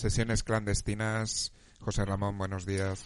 sesiones clandestinas. José Ramón, buenos días.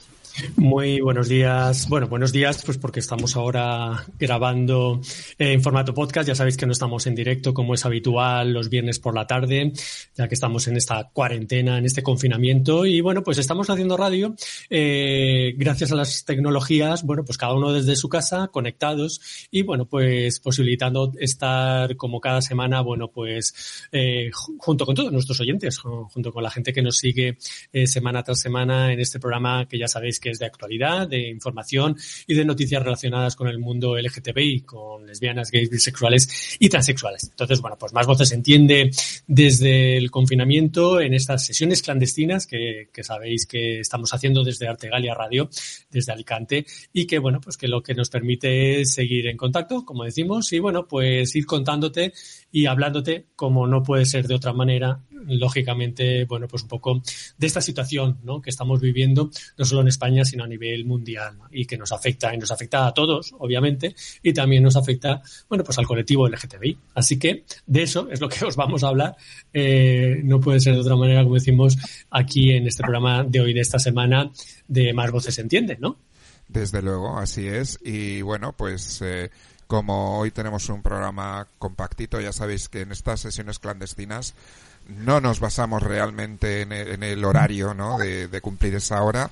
Muy buenos días. Bueno, buenos días, pues porque estamos ahora grabando eh, en formato podcast. Ya sabéis que no estamos en directo como es habitual los viernes por la tarde, ya que estamos en esta cuarentena, en este confinamiento. Y bueno, pues estamos haciendo radio eh, gracias a las tecnologías, bueno, pues cada uno desde su casa, conectados y bueno, pues posibilitando estar como cada semana, bueno, pues eh, junto con todos nuestros oyentes, junto con la gente que nos sigue semana tras semana en este programa que ya sabéis que es de actualidad, de información y de noticias relacionadas con el mundo LGTBI, con lesbianas, gays, bisexuales y transexuales. Entonces, bueno, pues más voces entiende desde el confinamiento en estas sesiones clandestinas que, que sabéis que estamos haciendo desde Artegalia Radio, desde Alicante, y que, bueno, pues que lo que nos permite es seguir en contacto, como decimos, y bueno, pues ir contándote y hablándote como no puede ser de otra manera lógicamente, bueno, pues un poco de esta situación ¿no? que estamos viviendo, no solo en España, sino a nivel mundial, y que nos afecta, y nos afecta a todos, obviamente, y también nos afecta, bueno, pues al colectivo LGTBI. Así que de eso es lo que os vamos a hablar. Eh, no puede ser de otra manera, como decimos aquí en este programa de hoy, de esta semana, de Más Voces Entienden, ¿no? Desde luego, así es. Y bueno, pues eh, como hoy tenemos un programa compactito, ya sabéis que en estas sesiones clandestinas no nos basamos realmente en el, horario ¿no? de, cumplir esa hora,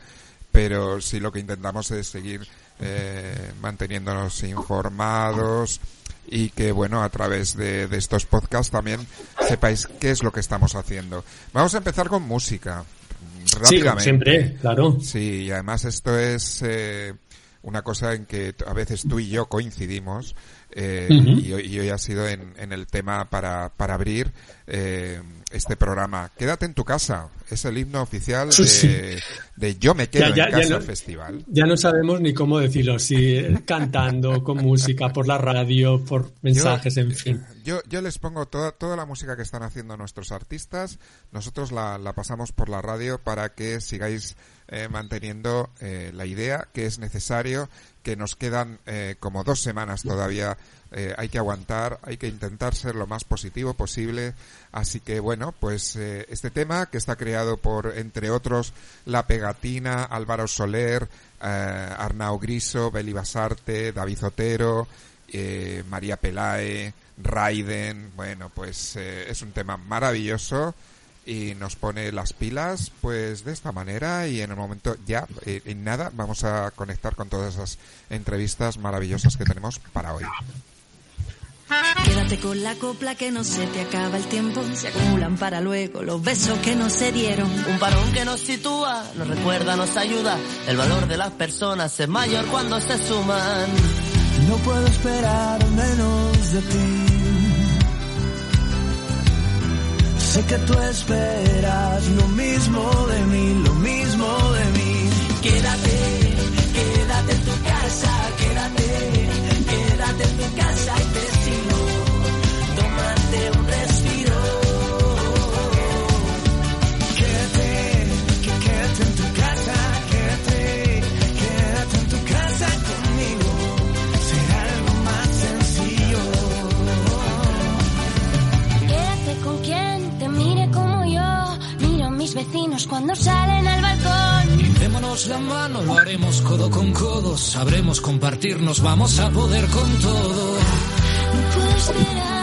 pero sí lo que intentamos es seguir eh, manteniéndonos informados y que, bueno, a través de, estos podcasts también sepáis qué es lo que estamos haciendo. Vamos a empezar con música. Rápidamente. Sí, siempre, claro. Sí, y además esto es eh, una cosa en que a veces tú y yo coincidimos eh, y, hoy, ha sido en, el tema para, para abrir eh, este programa. Quédate en tu casa. Es el himno oficial de, Yo me quedo en casa festival. Ya no sabemos ni cómo decirlo, si cantando, con música, por la radio, por mensajes, en fin. Yo, yo les pongo toda, toda la música que están haciendo nuestros artistas. Nosotros la, la pasamos por la radio para que sigáis eh, manteniendo eh, la idea que es necesario, que nos quedan eh, como dos semanas todavía. hay que aguantar, hay que intentar ser lo más positivo posible. Así que bueno, pues este tema que está creado por, entre otros, La Pegatina, Álvaro Soler, Arnau Griso, Beli Basarte, David Otero, María Pelae, Raiden. Bueno, pues es un tema maravilloso y nos pone las pilas pues de esta manera y en el momento ya eh, en nada vamos a conectar con todas esas entrevistas maravillosas que tenemos para hoy. Quédate con la copla que no se te acaba el tiempo, se acumulan para luego los besos que no se dieron. Un parón que nos sitúa, nos recuerda, nos ayuda, el valor de las personas es mayor cuando se suman. No puedo esperar menos de ti Sé que tú esperas lo mismo de mí, lo mismo de mí. Quédate, vecinos cuando salen al balcón. Démonos la mano, lo haremos codo con codo. Sabremos compartirnos, vamos a poder con todo. No puedo esperar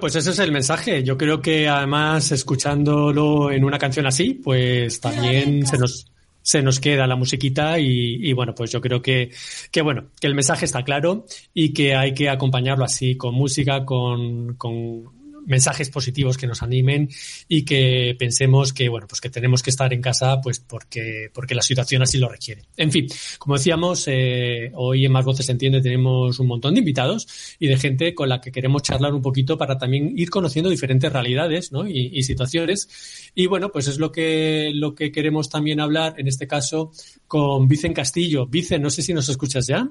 pues ese es el mensaje. Yo creo que además escuchándolo en una canción así, pues también se nos se nos queda la musiquita y, y, bueno, pues yo creo que, que bueno, que el mensaje está claro y que hay que acompañarlo así con música, con, con mensajes positivos que nos animen y que pensemos que, bueno, pues que tenemos que estar en casa, pues porque, porque la situación así lo requiere. En fin, como decíamos, eh, hoy en Más Voces Entiende tenemos un montón de invitados y de gente con la que queremos charlar un poquito para también ir conociendo diferentes realidades, ¿no? Y, y situaciones. Y bueno, pues es lo que, lo que queremos también hablar, en este caso, con Vicen Castillo. Vicen, no sé si nos escuchas ya.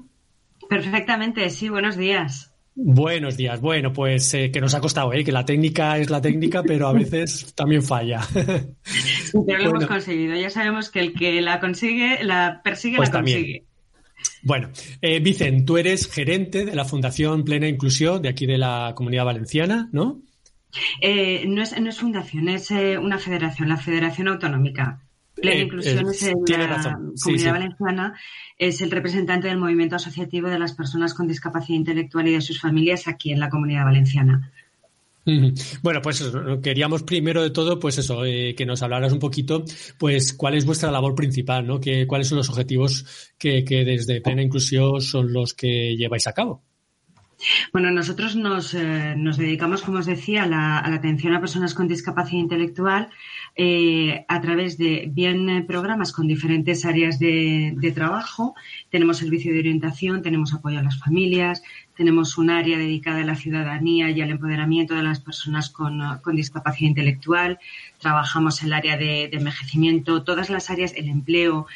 Perfectamente, sí, buenos días. Buenos días. Bueno, pues eh, que nos ha costado, ¿eh? que la técnica es la técnica, pero a veces también falla. Pero lo hemos conseguido. Ya sabemos que el que la consigue, la persigue, Pues la también. consigue. Bueno, eh, Vicen, tú eres gerente de la Fundación Plena Inclusión de aquí de la Comunidad Valenciana, ¿no? Eh, no, es, no es fundación, es eh, una federación, la Federación Autonómica. Plena Eh, Inclusión eh, es en la razón. Sí, Comunidad sí. Valenciana, es el representante del movimiento asociativo de las personas con discapacidad intelectual y de sus familias aquí en la Comunidad Valenciana. Bueno, pues eso, queríamos primero de todo, pues eso, eh, que nos hablaras un poquito, pues cuál es vuestra labor principal, ¿no? Que, ¿Cuáles son los objetivos que, que desde Plena Inclusión son los que lleváis a cabo? Bueno, nosotros nos, eh, nos dedicamos, como os decía, a la, a la atención a personas con discapacidad intelectual eh, a través de bien eh, programas con diferentes áreas de, trabajo. Tenemos servicio de orientación, tenemos apoyo a las familias, tenemos un área dedicada a la ciudadanía y al empoderamiento de las personas con, eh, con discapacidad intelectual. Trabajamos el área de, envejecimiento, todas las áreas, el empleo,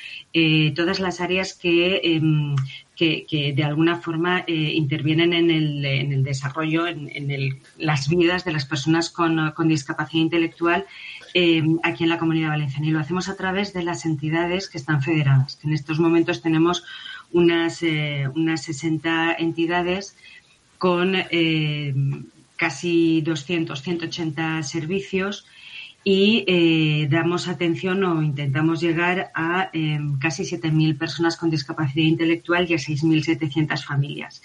todas las áreas que em, que, que de alguna forma intervienen en el, en el desarrollo, en, en el- las vidas de las personas con, con discapacidad intelectual eh, aquí en la Comunidad Valenciana. Y lo hacemos a través de las entidades que están federadas. En estos momentos tenemos unas, eh, unas 60 entidades con eh, casi 200, 180 servicios y eh, damos atención o intentamos llegar a eh, casi 7.000 personas con discapacidad intelectual y a 6.700 familias.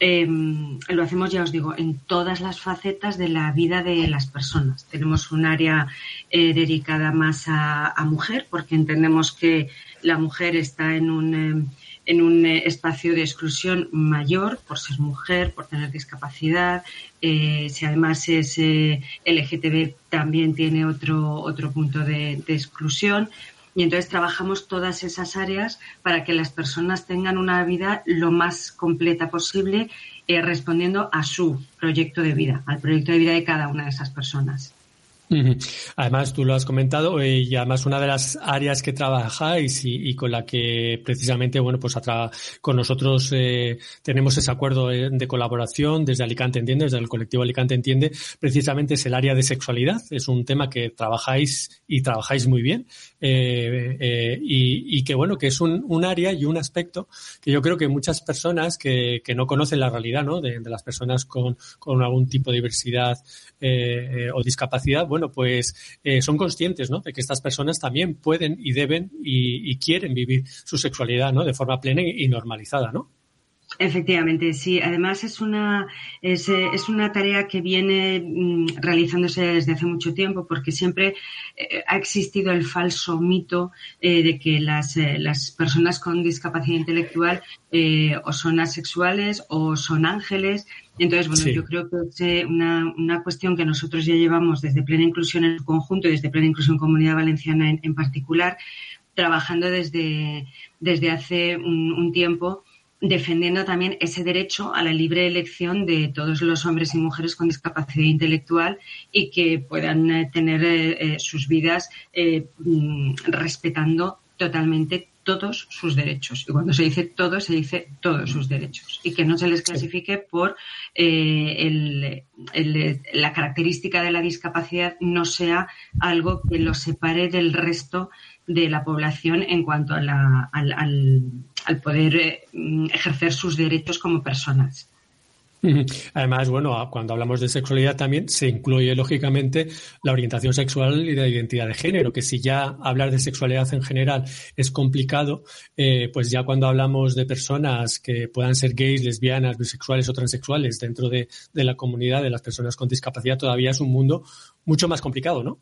Eh, lo hacemos, ya os digo, en todas las facetas de la vida de las personas. Tenemos un área eh, dedicada más a, a mujer, porque entendemos que la mujer está en un, eh, en un eh, espacio de exclusión mayor por ser mujer, por tener discapacidad. Eh, si además es LGTB, también tiene otro, otro punto de exclusión. Y entonces trabajamos todas esas áreas para que las personas tengan una vida lo más completa posible, eh, respondiendo a su proyecto de vida, al proyecto de vida de cada una de esas personas. Además, tú lo has comentado eh, y además una de las áreas que trabajáis y, con la que precisamente, bueno, pues con nosotros eh, tenemos ese acuerdo eh, de colaboración desde Alicante Entiende, desde el colectivo Alicante Entiende, precisamente es el área de sexualidad. Es un tema que trabajáis y trabajáis muy bien eh, eh, y, que, bueno, que es un, área y un aspecto que yo creo que muchas personas que, no conocen la realidad, ¿no? De, las personas con, con algún tipo de diversidad o discapacidad, bueno, pues eh, son conscientes, ¿no? De que estas personas también pueden y deben y, y quieren vivir su sexualidad, ¿no? De forma plena y normalizada, ¿no? Efectivamente, sí. Además es una es, eh, es una tarea que viene mm, realizándose desde hace mucho tiempo porque siempre eh, ha existido el falso mito eh, de que las, eh, las personas con discapacidad intelectual eh, o son asexuales o son ángeles. Entonces, bueno, Sí. yo creo que es una, una cuestión que nosotros ya llevamos desde Plena Inclusión en su conjunto y desde Plena Inclusión Comunidad Valenciana en, en particular, trabajando desde, desde hace un, un tiempo defendiendo también ese derecho a la libre elección de todos los hombres y mujeres con discapacidad intelectual y que puedan eh, tener eh, eh, sus vidas eh, mm, respetando totalmente todos sus derechos. Y cuando se dice todo, se dice todos sus derechos. Y que no se les clasifique por eh, el- el- la característica de la discapacidad no sea algo que los separe del resto de la población en cuanto a la- al, al- poder eh, mm, ejercer sus derechos como personas. Además, bueno, cuando hablamos de sexualidad también se incluye lógicamente la orientación sexual y la identidad de género, que si ya hablar de sexualidad en general es complicado, eh, pues ya cuando hablamos de personas que puedan ser gays, lesbianas, bisexuales o transexuales dentro de, de la comunidad de las personas con discapacidad, todavía es un mundo mucho más complicado, ¿no?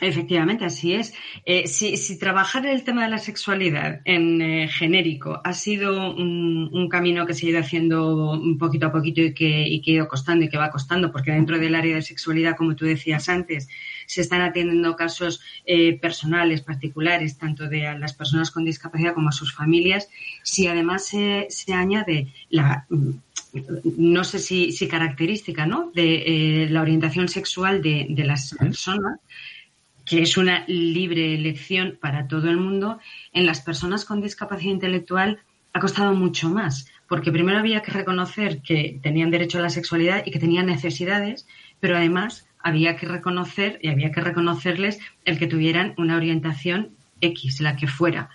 Efectivamente, así es. Eh, si, si trabajar el tema de la sexualidad en eh, genérico ha sido un, un camino que se ha ido haciendo un poquito a poquito y que, y que ha ido costando y que va costando, porque dentro del área de sexualidad, como tú decías antes, se están atendiendo casos eh, personales, particulares, tanto de a las personas con discapacidad como a sus familias. Si además se, se añade la mm, no sé si, si característica, ¿no? De eh, la orientación sexual de, de las personas, que es una libre elección para todo el mundo, en las personas con discapacidad intelectual ha costado mucho más, porque primero había que reconocer que tenían derecho a la sexualidad y que tenían necesidades, pero además había que reconocer y había que reconocerles el que tuvieran una orientación X, la que fuera.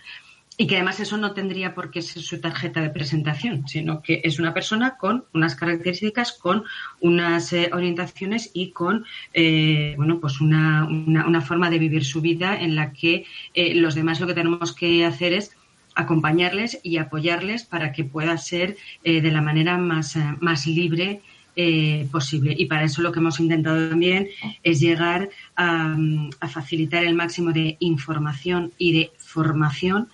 Y que además eso no tendría por qué ser su tarjeta de presentación, sino que es una persona con unas características, con unas eh, orientaciones y con eh, bueno pues una, una, una forma de vivir su vida en la que eh, los demás lo que tenemos que hacer es acompañarles y apoyarles para que pueda ser eh, de la manera más, más libre posible. Y para eso lo que hemos intentado también es llegar a, a facilitar el máximo de información y de formación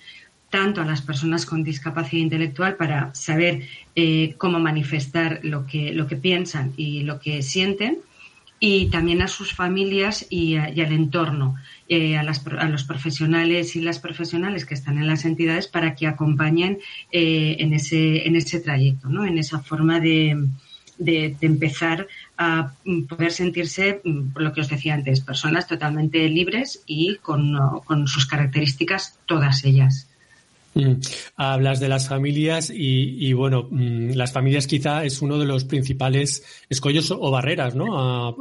tanto a las personas con discapacidad intelectual para saber eh, cómo manifestar lo que, lo que piensan y lo que sienten, y también a sus familias y, y al entorno, eh, a, los profesionales y las profesionales que están en las entidades para que acompañen eh, en, ese, en ese trayecto, ¿no? en esa forma de, de- de empezar a mm, poder sentirse, mm, por lo que os decía antes, personas totalmente libres y con, con sus características, todas ellas. Mm. Hablas de las familias y, bueno, mm, las familias quizá es uno de los principales escollos o barreras, ¿no?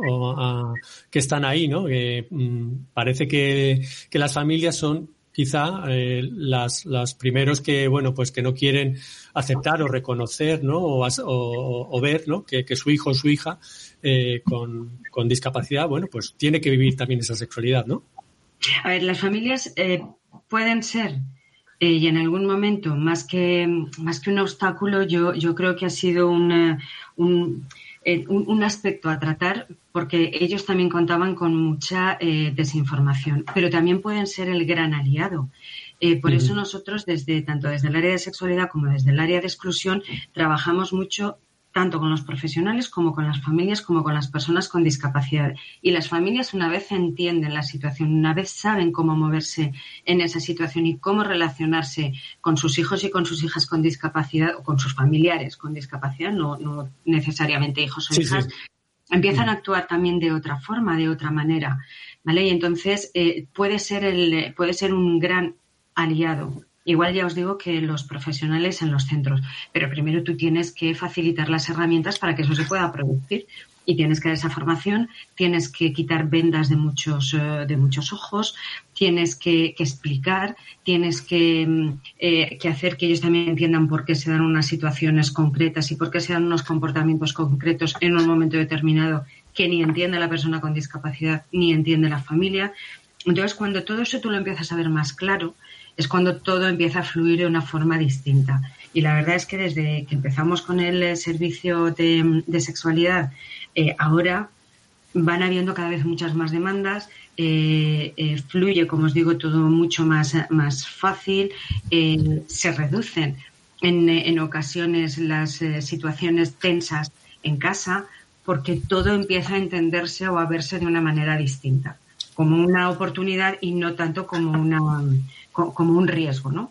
Que están ahí, ¿no? Mm, parece que, las familias son quizá eh, las, las primeros que, bueno, pues que no quieren aceptar o reconocer, ¿no? O, ver, ¿no? Que, que su hijo o su hija eh, con, con discapacidad, bueno, pues tiene que vivir también esa sexualidad, ¿no? A ver, las familias eh, pueden ser, eh, y en algún momento, más que, más que un obstáculo, yo, yo creo que ha sido un, eh, un, eh, un- un aspecto a tratar, porque ellos también contaban con mucha eh, desinformación, pero también pueden ser el gran aliado. Eh, por eso nosotros, desde, tanto desde el área de sexualidad como desde el área de exclusión, trabajamos mucho tanto con los profesionales como con las familias, como con las personas con discapacidad. Y las familias, una vez entienden la situación, una vez saben cómo moverse en esa situación y cómo relacionarse con sus hijos y con sus hijas con discapacidad, o con sus familiares con discapacidad, no, no necesariamente hijos o Sí, hijas, sí. empiezan a actuar también de otra forma, de otra manera. ¿Vale? Y entonces eh, puede, ser el, puede ser un gran aliado. Igual ya os digo que los profesionales en los centros, pero primero tú tienes que facilitar las herramientas para que eso se pueda producir y tienes que dar esa formación, tienes que quitar vendas de muchos, eh, de muchos ojos, tienes que, explicar, tienes que, mm, eh, que hacer que ellos también entiendan por qué se dan unas situaciones concretas y por qué se dan unos comportamientos concretos en un momento determinado que ni entiende la persona con discapacidad ni entiende la familia. Entonces, cuando todo eso tú lo empiezas a ver más claro, es cuando todo empieza a fluir de una forma distinta. Y la verdad es que desde que empezamos con el eh, servicio de, de sexualidad, eh, ahora van habiendo cada vez muchas más demandas, eh, fluye, como os digo, todo mucho más, más fácil, se reducen en, en ocasiones las situaciones tensas en casa, porque todo empieza a entenderse o a verse de una manera distinta, como una oportunidad y no tanto como, una, como un riesgo, ¿no?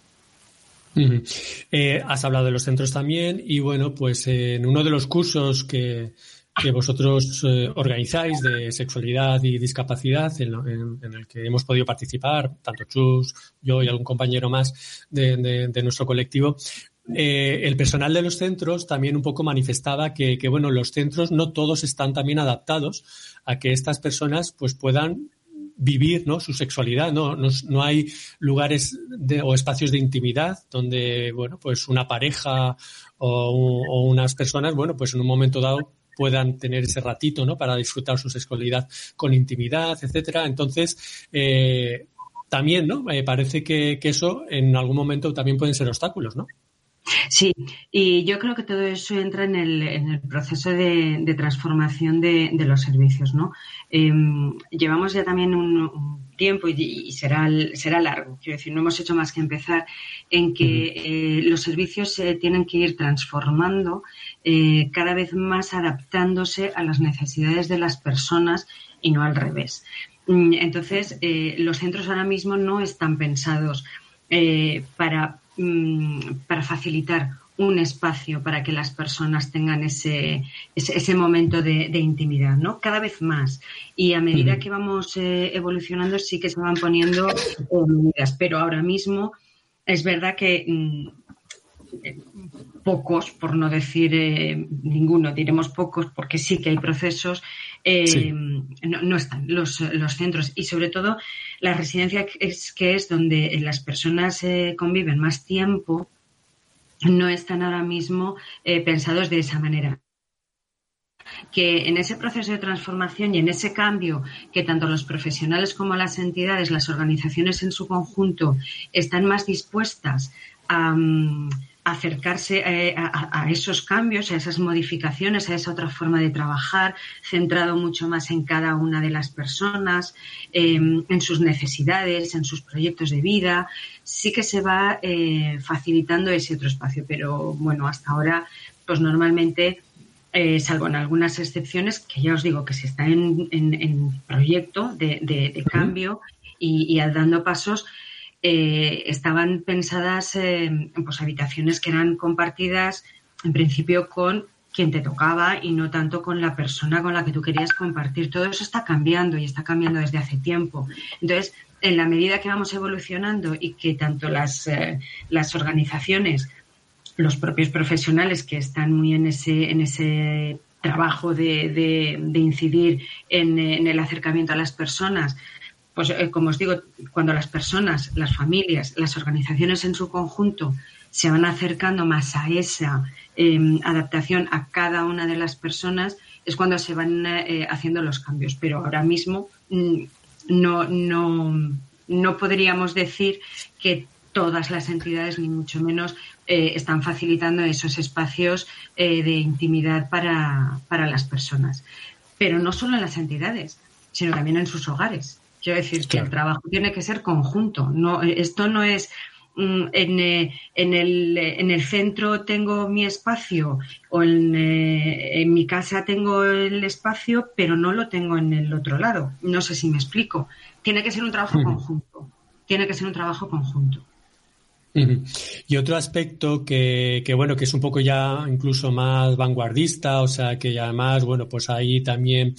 Eh, has hablado de los centros también y bueno, pues eh, en uno de los cursos que, que vosotros eh, organizáis de sexualidad y discapacidad, en, en- en el que hemos podido participar, tanto Chus, yo y algún compañero más de, de- de nuestro colectivo, eh, el personal de los centros también un poco manifestaba que, que, bueno, los centros no todos están también adaptados a que estas personas pues puedan vivir ¿no? su sexualidad. ¿no? No, no hay lugares de, o espacios de intimidad donde, bueno, pues una pareja o, unas personas, bueno, pues en un momento dado puedan tener ese ratito, ¿no? Para disfrutar su sexualidad con intimidad, etcétera. Entonces, eh, también, ¿no? Me parece que, que eso en algún momento también pueden ser obstáculos, ¿no? Sí, y yo creo que todo eso entra en el, en el proceso de, de transformación de, de, los servicios, ¿no? Eh, llevamos ya también un, un tiempo y, y, será, será largo, quiero decir, no hemos hecho más que empezar en que eh, los servicios se tienen que ir transformando eh, cada vez más adaptándose a las necesidades de las personas y no al revés. Mm, entonces, eh, los centros ahora mismo no están pensados para para facilitar un espacio para que las personas tengan ese, ese, ese momento de, de, intimidad, ¿no? Cada vez más. Y a medida que vamos eh, evolucionando sí que se van poniendo medidas, pero ahora mismo es verdad que mmm, pocos, por no decir eh, ninguno, diremos pocos, porque sí que hay procesos, eh, sí. no, no, están los, los, centros y sobre todo la residencia es que es donde las personas eh, conviven más tiempo, no están ahora mismo eh, pensados de esa manera. Que en ese proceso de transformación y en ese cambio que tanto los profesionales como las entidades, las organizaciones en su conjunto están más dispuestas a, um, acercarse eh, a, a, esos cambios, a esas modificaciones, a esa otra forma de trabajar, centrado mucho más en cada una de las personas, eh, en sus necesidades, en sus proyectos de vida, sí que se va eh, facilitando ese otro espacio, pero bueno, hasta ahora, pues normalmente eh, salvo en algunas excepciones, que ya os digo que se está en, en, en proyecto de, de, de cambio y, y, dando pasos, eh, estaban pensadas eh, pues habitaciones que eran compartidas en principio con quien te tocaba y no tanto con la persona con la que tú querías compartir. Todo eso está cambiando y está cambiando desde hace tiempo. Entonces, en la medida que vamos evolucionando y que tanto las, eh, las organizaciones, los propios profesionales que están muy en ese, en ese trabajo de, de, incidir en, el acercamiento a las personas, pues eh, como os digo, cuando las personas, las familias, las organizaciones en su conjunto se van acercando más a esa eh, adaptación a cada una de las personas, es cuando se van eh, haciendo los cambios. Pero ahora mismo mm, no, no, no podríamos decir que todas las entidades, ni mucho menos, eh, están facilitando esos espacios de intimidad para, para las personas. Pero no solo en las entidades, sino también en sus hogares. Quiero decir claro. que el trabajo tiene que ser conjunto. No, esto no es mm, en, eh, en, el, en, el, centro tengo mi espacio o en, eh, en, mi casa tengo el espacio, pero no lo tengo en el otro lado. No sé si me explico. Tiene que ser un trabajo conjunto. Tiene que ser un trabajo conjunto. Y otro aspecto que, que, bueno, que es un poco ya incluso más vanguardista, o sea, que además, bueno, pues ahí también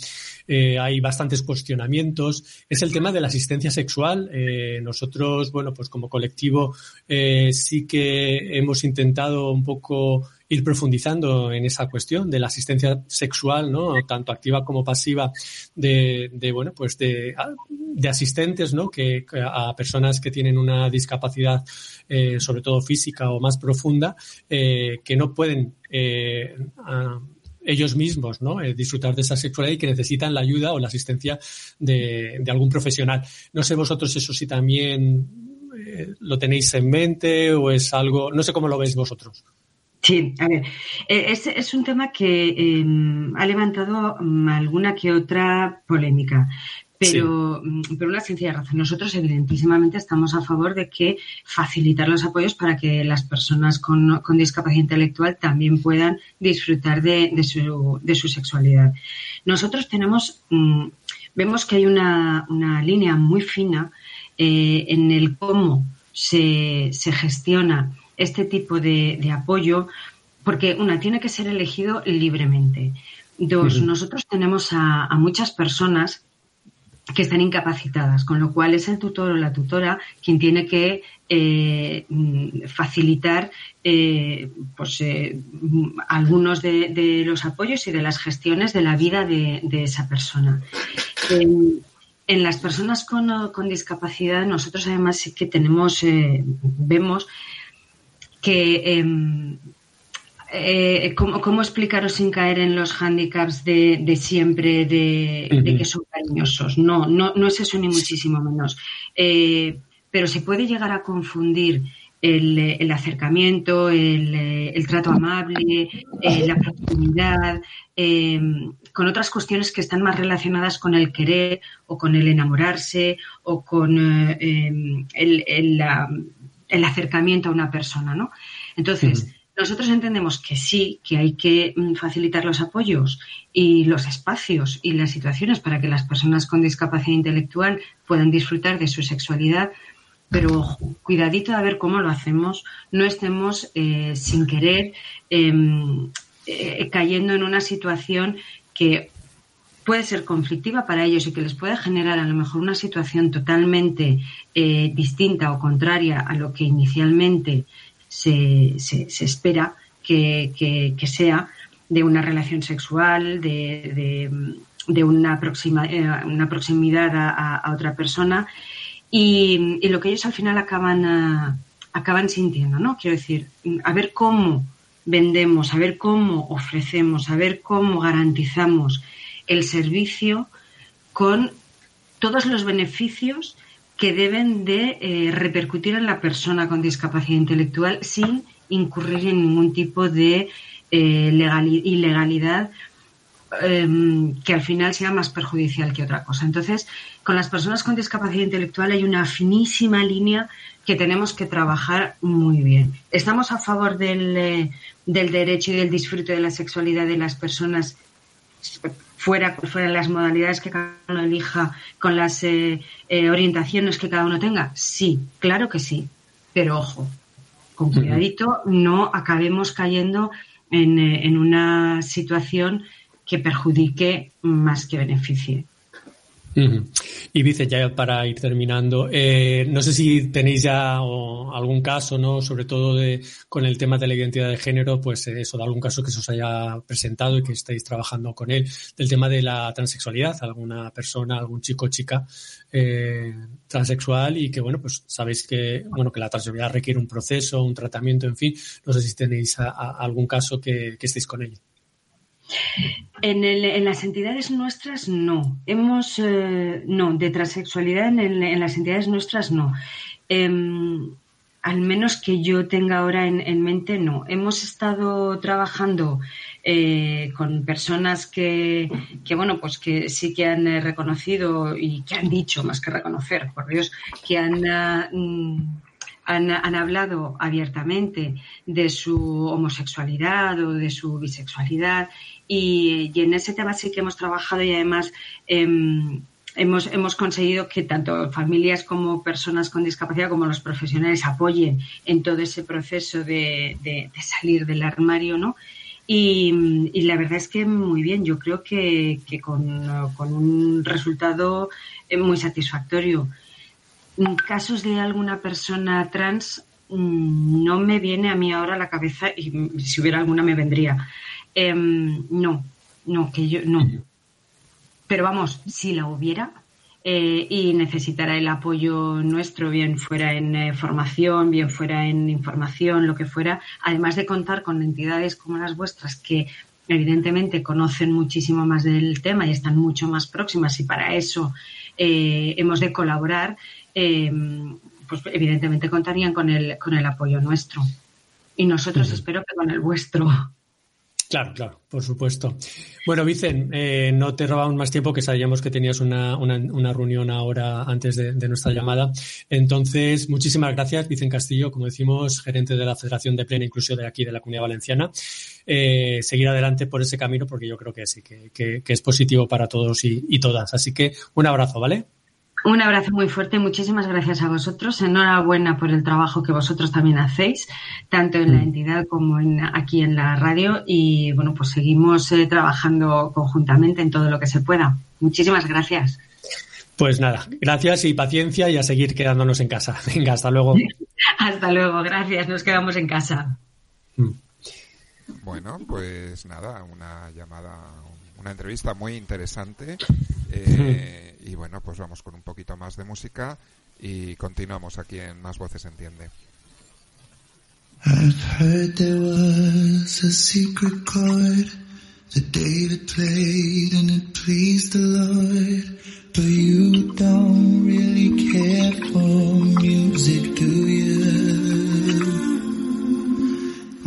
eh, hay bastantes cuestionamientos, es el tema de la asistencia sexual. Eh, nosotros, bueno, pues como colectivo eh, sí que hemos intentado un poco ir profundizando en esa cuestión de la asistencia sexual, ¿no? Tanto activa como pasiva de, de bueno, pues de, de asistentes, ¿no? Que, a personas que tienen una discapacidad, eh, sobre todo física o más profunda, eh, que no pueden eh, ellos mismos ¿no? Eh, disfrutar de esa sexualidad y que necesitan la ayuda o la asistencia de, algún profesional. No sé vosotros eso si también lo tenéis en mente o es algo, no sé cómo lo veis vosotros. Sí, a ver, eh, es, es un tema que eh, ha levantado mm, alguna que otra polémica pero sí. por una sencilla razón. Nosotros, evidentísimamente, estamos a favor de que facilitar los apoyos para que las personas con, con discapacidad intelectual también puedan disfrutar de, de, su, de su, sexualidad. Nosotros tenemos, mmm, vemos que hay una, una línea muy fina eh, en el cómo se, se gestiona este tipo de, de, apoyo, porque una tiene que ser elegido libremente. Dos, uh -huh. nosotros tenemos a, a muchas personas que están incapacitadas, con lo cual es el tutor o la tutora quien tiene que eh, facilitar eh, pues, eh, algunos de, de, los apoyos y de las gestiones de la vida de, de esa persona. en las personas con, con discapacidad, nosotros además sí que tenemos, vemos que em, eh, ¿cómo, cómo explicaros sin caer en los hándicaps de, de siempre, de, de que son cariñosos? No, no, no es eso ni muchísimo menos. Eh, pero se puede llegar a confundir el, el acercamiento, el, eh, el trato amable, eh, la proximidad, eh, con otras cuestiones que están más relacionadas con el querer o con el enamorarse o con el, el, la- el acercamiento a una persona, ¿no? Entonces, nosotros entendemos que sí, que hay que mm, facilitar los apoyos y los espacios y las situaciones para que las personas con discapacidad intelectual puedan disfrutar de su sexualidad, pero ojo, cuidadito a ver cómo lo hacemos, no estemos eh, sin querer em, eh, cayendo en una situación que puede ser conflictiva para ellos y que les puede generar a lo mejor una situación totalmente eh, distinta o contraria a lo que inicialmente se, se- espera que, que- sea de una relación sexual, de, de- una, eh, una proximidad a, a- otra persona y, y lo que ellos al final acaban, ah, acaban sintiendo, ¿no? Quiero decir, a ver cómo vendemos, a ver cómo ofrecemos, a ver cómo garantizamos el servicio con todos los beneficios que deben de eh, repercutir en la persona con discapacidad intelectual sin incurrir en ningún tipo de eh, legali- ilegalidad em, que al final sea más perjudicial que otra cosa. Entonces, con las personas con discapacidad intelectual hay una finísima línea que tenemos que trabajar muy bien. Estamos a favor del, eh, del derecho y del disfrute de la sexualidad de las personas fuera, fuera las modalidades que cada uno elija, con las eh, eh, orientaciones que cada uno tenga. Sí, claro que sí. Pero ojo, con cuidadito, no acabemos cayendo en, eh, en una situación que perjudique más que beneficie. Y Vicen, ya para ir terminando, eh, no sé si tenéis ya algún caso, ¿no? Sobre todo de, con el tema de la identidad de género, pues eh, eso, de algún caso que se os haya presentado y que estáis trabajando con él, del tema de la transexualidad, alguna persona, algún chico o chica eh, transexual y que, bueno, pues sabéis que, bueno, que la transexualidad requiere un proceso, un tratamiento, en fin. No sé si tenéis algún caso que, que estéis con ello. En, las entidades nuestras no. Hemos eh, no de transexualidad en, el- en las entidades nuestras no. Em, al menos que yo tenga ahora en, en mente no. Hemos estado trabajando eh, con personas que, que bueno pues que sí que han eh, reconocido y que han dicho más que reconocer por Dios que han ah, mm, han, hablado abiertamente de su homosexualidad o de su bisexualidad y, en ese tema sí que hemos trabajado y además em, hemos, hemos conseguido que tanto familias como personas con discapacidad como los profesionales apoyen en todo ese proceso de, salir del armario, ¿no? Y, la verdad es que muy bien, yo creo que, que con, con un resultado eh, muy satisfactorio. Casos de alguna persona trans mm, no me viene a mí ahora a la cabeza y si hubiera alguna me vendría. Em, no, no, que yo no. Pero vamos, si la hubiera eh, y necesitara el apoyo nuestro, bien fuera en eh, formación, bien fuera en información, lo que fuera, además de contar con entidades como las vuestras que evidentemente conocen muchísimo más del tema y están mucho más próximas y para eso eh, hemos de colaborar, eh, pues evidentemente contarían con el, con el apoyo nuestro. Y nosotros espero que con el vuestro. Claro, claro, por supuesto. Bueno, Vicen, eh, no te robamos más tiempo, que sabíamos que tenías una, una, una reunión ahora antes de, de nuestra llamada. Entonces, muchísimas gracias, Vicen Castillo, como decimos, gerente de la Federación de Plena Inclusión de aquí, de la Comunidad Valenciana. Eh, seguir adelante por ese camino, porque yo creo que sí, que, que, que es positivo para todos y, y todas. Así que un abrazo, ¿vale? Un abrazo muy fuerte, muchísimas gracias a vosotros. Enhorabuena por el trabajo que vosotros también hacéis, tanto en la entidad como en, aquí en la radio. Y bueno, pues seguimos eh, trabajando conjuntamente en todo lo que se pueda. Muchísimas gracias. Pues nada, gracias y paciencia y a seguir quedándonos en casa. Venga, hasta luego. Hasta luego, gracias. Nos quedamos en casa. Bueno, pues nada, una llamada, una entrevista muy interesante. Eh, y bueno, pues vamos con un poquito más de música y continuamos aquí en Más Voces Entiende. I've heard there was a secret chord that David played and it pleased the Lord. But you don't really care for music, do you?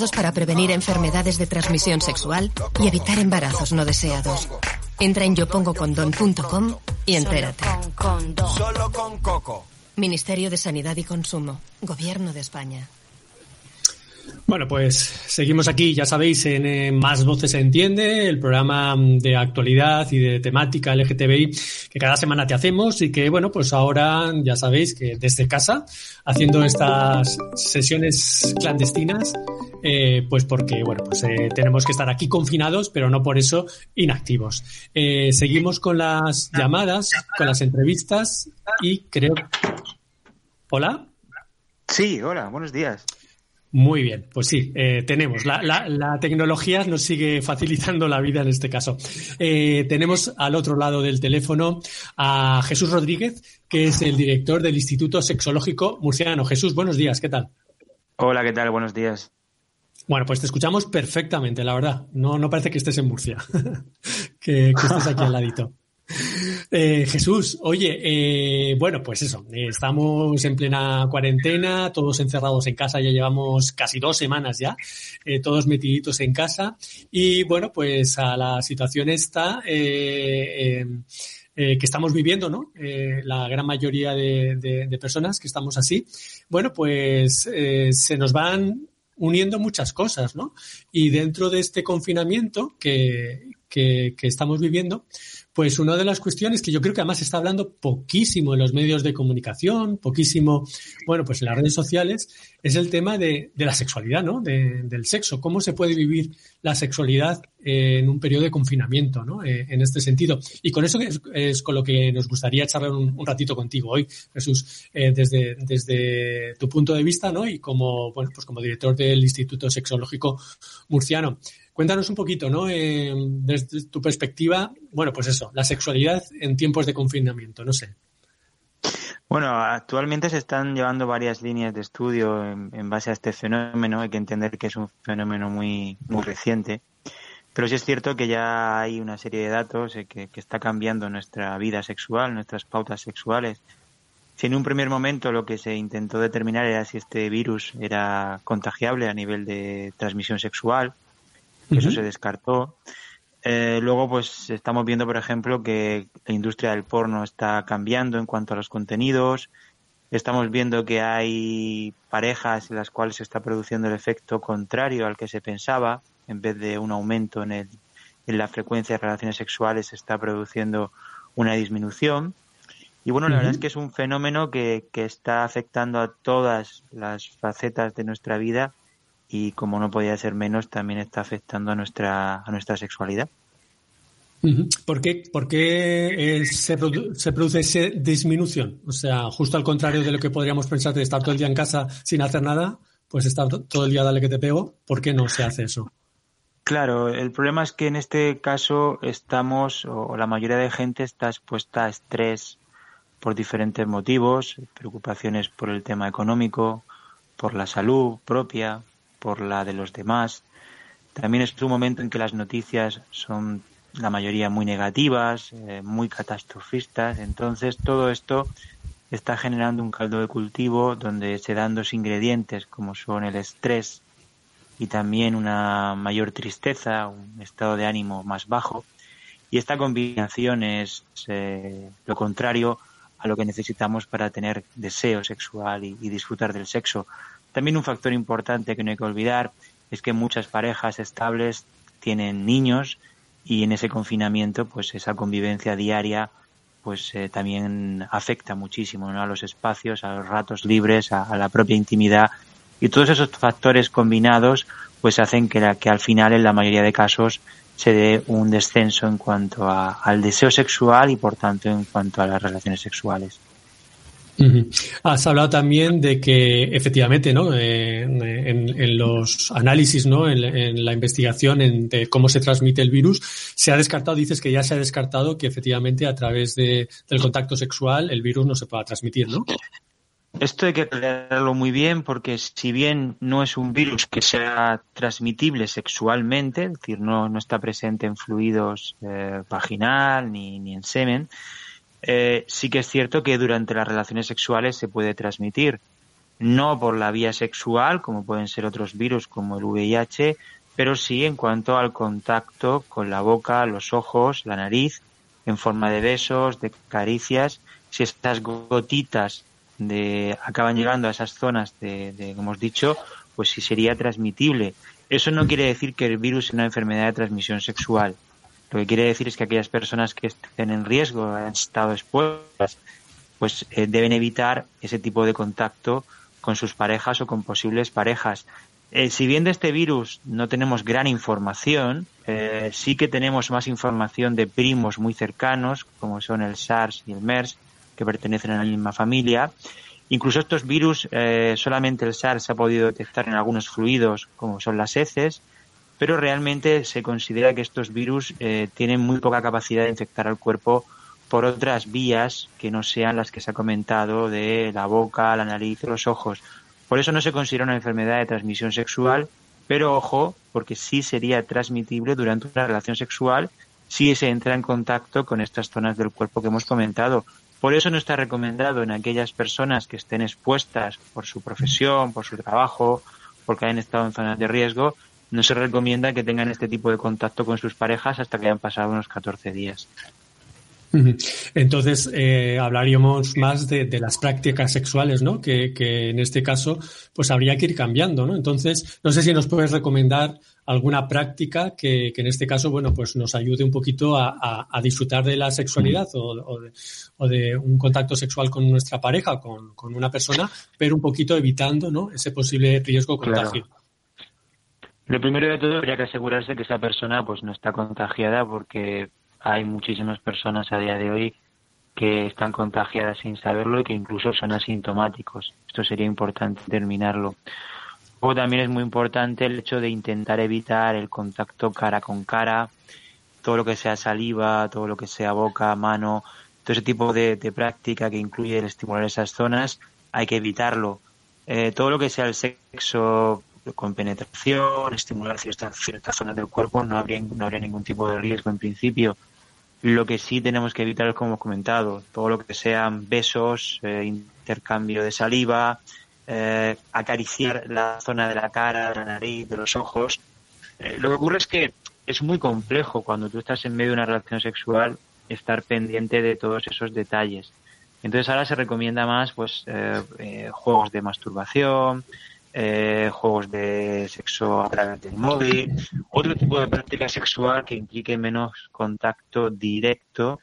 Métodos para prevenir enfermedades de transmisión sexual y evitar embarazos no deseados. Entra en yopongocondón.com Y entérate. Solo con coco. Ministerio de Sanidad y Consumo. Gobierno de España. Bueno, pues seguimos aquí, ya sabéis, en eh, Más Voces se Entiende, el programa de actualidad y de temática LGTBI que cada semana te hacemos y que, bueno, pues ahora ya sabéis que desde casa, haciendo estas sesiones clandestinas, eh, pues porque, bueno, pues eh, tenemos que estar aquí confinados, pero no por eso inactivos. Eh, seguimos con las llamadas, con las entrevistas y creo... ¿Hola? Sí, hola, buenos días. Muy bien, pues sí, eh, tenemos. La, la, la, tecnología nos sigue facilitando la vida en este caso. Eh, tenemos al otro lado del teléfono a Jesús Rodríguez, que es el director del Instituto Sexológico Murciano. Jesús, buenos días, ¿qué tal? Hola, ¿qué tal? Buenos días. Bueno, pues te escuchamos perfectamente, la verdad. No, no parece que estés en Murcia, que, que estés aquí al ladito. Eh, Jesús, oye, eh, bueno, pues eso, eh, estamos en plena cuarentena, todos encerrados en casa, ya llevamos casi dos semanas ya, eh, todos metiditos en casa y bueno, pues a la situación esta que estamos viviendo, ¿no? la gran mayoría de, personas que estamos así, bueno, pues se nos van uniendo muchas cosas, ¿no? Y dentro de este confinamiento que, que estamos viviendo, pues una de las cuestiones que yo creo que además se está hablando poquísimo en los medios de comunicación, poquísimo, bueno, pues en las redes sociales, es el tema de, la sexualidad, ¿no? De, del sexo. ¿Cómo se puede vivir la sexualidad eh, en un periodo de confinamiento, ¿no? Eh, en este sentido. Y con eso es, es, con lo que nos gustaría charlar un, ratito contigo hoy, Jesús, eh, desde, tu punto de vista, ¿no? Y como, bueno, pues como director del Instituto Sexológico Murciano. Cuéntanos un poquito, ¿no? Desde tu perspectiva, bueno, pues eso, la sexualidad en tiempos de confinamiento, no sé. Bueno, actualmente se están llevando varias líneas de estudio en, en, base a este fenómeno. Hay que entender que es un fenómeno muy, muy reciente. Pero sí es cierto que ya hay una serie de datos que, que está cambiando nuestra vida sexual, nuestras pautas sexuales. Si en un primer momento lo que se intentó determinar era si este virus era contagiable a nivel de transmisión sexual, que uh -huh. eso se descartó. Eh, luego, pues estamos viendo, por ejemplo, que la industria del porno está cambiando en cuanto a los contenidos. Estamos viendo que hay parejas en las cuales se está produciendo el efecto contrario al que se pensaba. En vez de un aumento en, el, en la frecuencia de relaciones sexuales, se está produciendo una disminución. Y bueno, la uh -huh. verdad es que es un fenómeno que, que está afectando a todas las facetas de nuestra vida y como no podía ser menos, también está afectando a nuestra, a nuestra sexualidad. ¿Por qué, por qué eh, se, produ se, produce esa disminución? O sea, justo al contrario de lo que podríamos pensar de estar todo el día en casa sin hacer nada, pues estar todo el día dale que te pego, ¿por qué no se hace eso? Claro, el problema es que en este caso estamos, o la mayoría de gente está expuesta a estrés por diferentes motivos, preocupaciones por el tema económico, por la salud propia, por la de los demás. También es un momento en que las noticias son la mayoría muy negativas, eh, muy catastrofistas. Entonces todo esto está generando un caldo de cultivo donde se dan dos ingredientes como son el estrés y también una mayor tristeza, un estado de ánimo más bajo. Y esta combinación es eh, lo contrario a lo que necesitamos para tener deseo sexual y, y disfrutar del sexo. También un factor importante que no hay que olvidar es que muchas parejas estables tienen niños y en ese confinamiento pues esa convivencia diaria pues eh, también afecta muchísimo ¿no? a los espacios, a los ratos libres, a, la propia intimidad y todos esos factores combinados pues hacen que, la, que al final en la mayoría de casos se dé un descenso en cuanto a, al deseo sexual y por tanto en cuanto a las relaciones sexuales. Has hablado también de que efectivamente, ¿no? Eh, en, los análisis, ¿no? En, la investigación en, de cómo se transmite el virus, se ha descartado, dices que ya se ha descartado que efectivamente a través de, del contacto sexual el virus no se pueda transmitir, ¿no? Esto hay que aclararlo muy bien porque si bien no es un virus que sea transmitible sexualmente, es decir, no, no está presente en fluidos eh, vaginal ni, ni en semen, eh, sí que es cierto que durante las relaciones sexuales se puede transmitir, no por la vía sexual, como pueden ser otros virus como el VIH, pero sí en cuanto al contacto con la boca, los ojos, la nariz, en forma de besos, de caricias. Si estas gotitas de, acaban llegando a esas zonas de, de, como hemos dicho, pues sí sería transmitible. Eso no quiere decir que el virus sea una enfermedad de transmisión sexual. Lo que quiere decir es que aquellas personas que estén en riesgo, han estado expuestas, pues eh, deben evitar ese tipo de contacto con sus parejas o con posibles parejas. Eh, si bien de este virus no tenemos gran información, eh, sí que tenemos más información de primos muy cercanos, como son el SARS y el MERS, que pertenecen a la misma familia. Incluso estos virus, solamente el SARS se ha podido detectar en algunos fluidos, como son las heces, pero realmente se considera que estos virus eh, tienen muy poca capacidad de infectar al cuerpo por otras vías que no sean las que se ha comentado de la boca, la nariz, los ojos. Por eso no se considera una enfermedad de transmisión sexual, pero ojo, porque sí sería transmitible durante una relación sexual si se entra en contacto con estas zonas del cuerpo que hemos comentado. Por eso no está recomendado en aquellas personas que estén expuestas por su profesión, por su trabajo, porque hayan estado en zonas de riesgo, no se recomienda que tengan este tipo de contacto con sus parejas hasta que hayan pasado unos 14 días. Entonces, eh, hablaríamos más de, de las prácticas sexuales, ¿no? Que, que en este caso, pues habría que ir cambiando, ¿no? Entonces, no sé si nos puedes recomendar alguna práctica que, que en este caso, bueno, pues nos ayude un poquito a, a- a disfrutar de la sexualidad o, o de, o de un contacto sexual con nuestra pareja, con, con una persona, pero un poquito evitando, ¿no? Ese posible riesgo Claro. Lo primero de todo habría que asegurarse que esa persona pues no está contagiada porque hay muchísimas personas a día de hoy que están contagiadas sin saberlo y que incluso son asintomáticos. Esto sería importante terminarlo. Luego también es muy importante el hecho de intentar evitar el contacto cara con cara, todo lo que sea saliva, todo lo que sea boca, mano, todo ese tipo de, de práctica que incluye el estimular esas zonas, hay que evitarlo. Eh, todo lo que sea el sexo con penetración, estimular ciertas, ciertas zonas del cuerpo, no habría, no habría ningún tipo de riesgo en principio. Lo que sí tenemos que evitar es, como hemos comentado, todo lo que sean besos, eh, intercambio de saliva, eh, acariciar la zona de la cara, de la nariz, de los ojos. Eh, lo que ocurre es que es muy complejo cuando tú estás en medio de una relación sexual estar pendiente de todos esos detalles. Entonces ahora se recomienda más pues juegos de masturbación, eh, juegos de sexo a través del móvil, otro tipo de práctica sexual que implique menos contacto directo.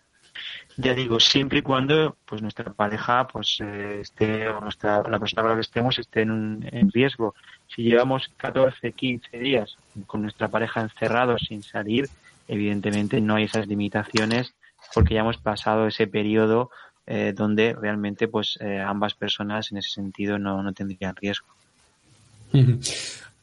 Ya digo, siempre y cuando pues nuestra pareja pues eh, esté o nuestra la persona con la que estemos esté en, en riesgo. Si llevamos 14, 15 días con nuestra pareja encerrados sin salir, evidentemente no hay esas limitaciones porque ya hemos pasado ese periodo eh, donde realmente pues eh, ambas personas en ese sentido no, no tendrían riesgo.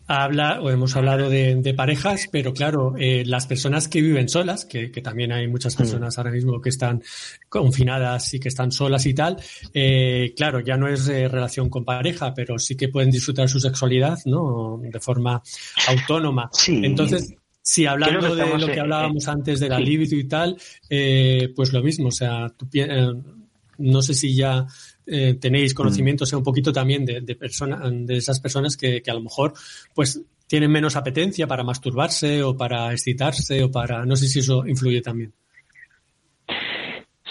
Habla, o hemos hablado de, de parejas, pero claro, eh, las personas que viven solas, que, que también hay muchas personas ahora mismo que están confinadas y que están solas y tal, eh, claro, ya no es eh, relación con pareja, pero sí que pueden disfrutar su sexualidad, ¿no? De forma autónoma. Sí. Entonces, si hablando de lo que hablábamos antes de la sí. libido y tal, eh, pues lo mismo, o sea, tú eh, no sé si ya eh, tenéis conocimiento, o sea, un poquito también de, de, persona, de esas personas que, que a lo mejor pues tienen menos apetencia para masturbarse o para excitarse o para, no sé si eso influye también.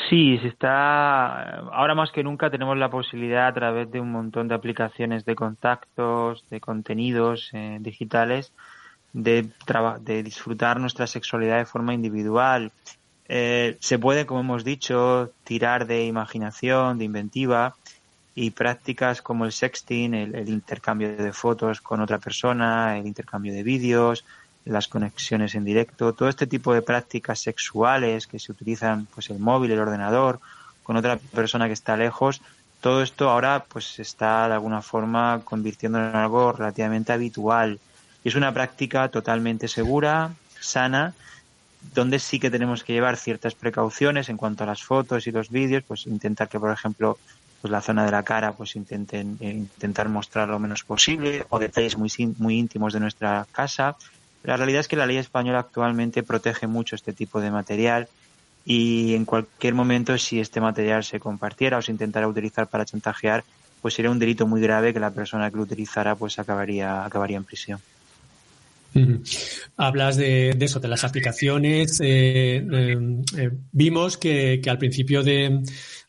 Sí, se está. Ahora más que nunca tenemos la posibilidad a través de un montón de aplicaciones de contactos, de contenidos eh, digitales, de, de disfrutar nuestra sexualidad de forma individual. Eh, se puede, como hemos dicho, tirar de imaginación, de inventiva y prácticas como el sexting, el, intercambio de fotos con otra persona, el intercambio de vídeos, las conexiones en directo, todo este tipo de prácticas sexuales que se utilizan, pues el móvil, el ordenador, con otra persona que está lejos, todo esto ahora pues está de alguna forma convirtiendo en algo relativamente habitual. Y es una práctica totalmente segura, sana, donde sí que tenemos que llevar ciertas precauciones en cuanto a las fotos y los vídeos, pues intentar que, por ejemplo, pues la zona de la cara, pues intenten eh, intentar mostrar lo menos posible o detalles muy muy íntimos de nuestra casa. La realidad es que la ley española actualmente protege mucho este tipo de material y en cualquier momento si este material se compartiera o se intentara utilizar para chantajear, pues sería un delito muy grave que la persona que lo utilizara pues acabaría acabaría en prisión. Hablas de, de eso, de las aplicaciones. eh, eh, eh, vimos que, que al principio de,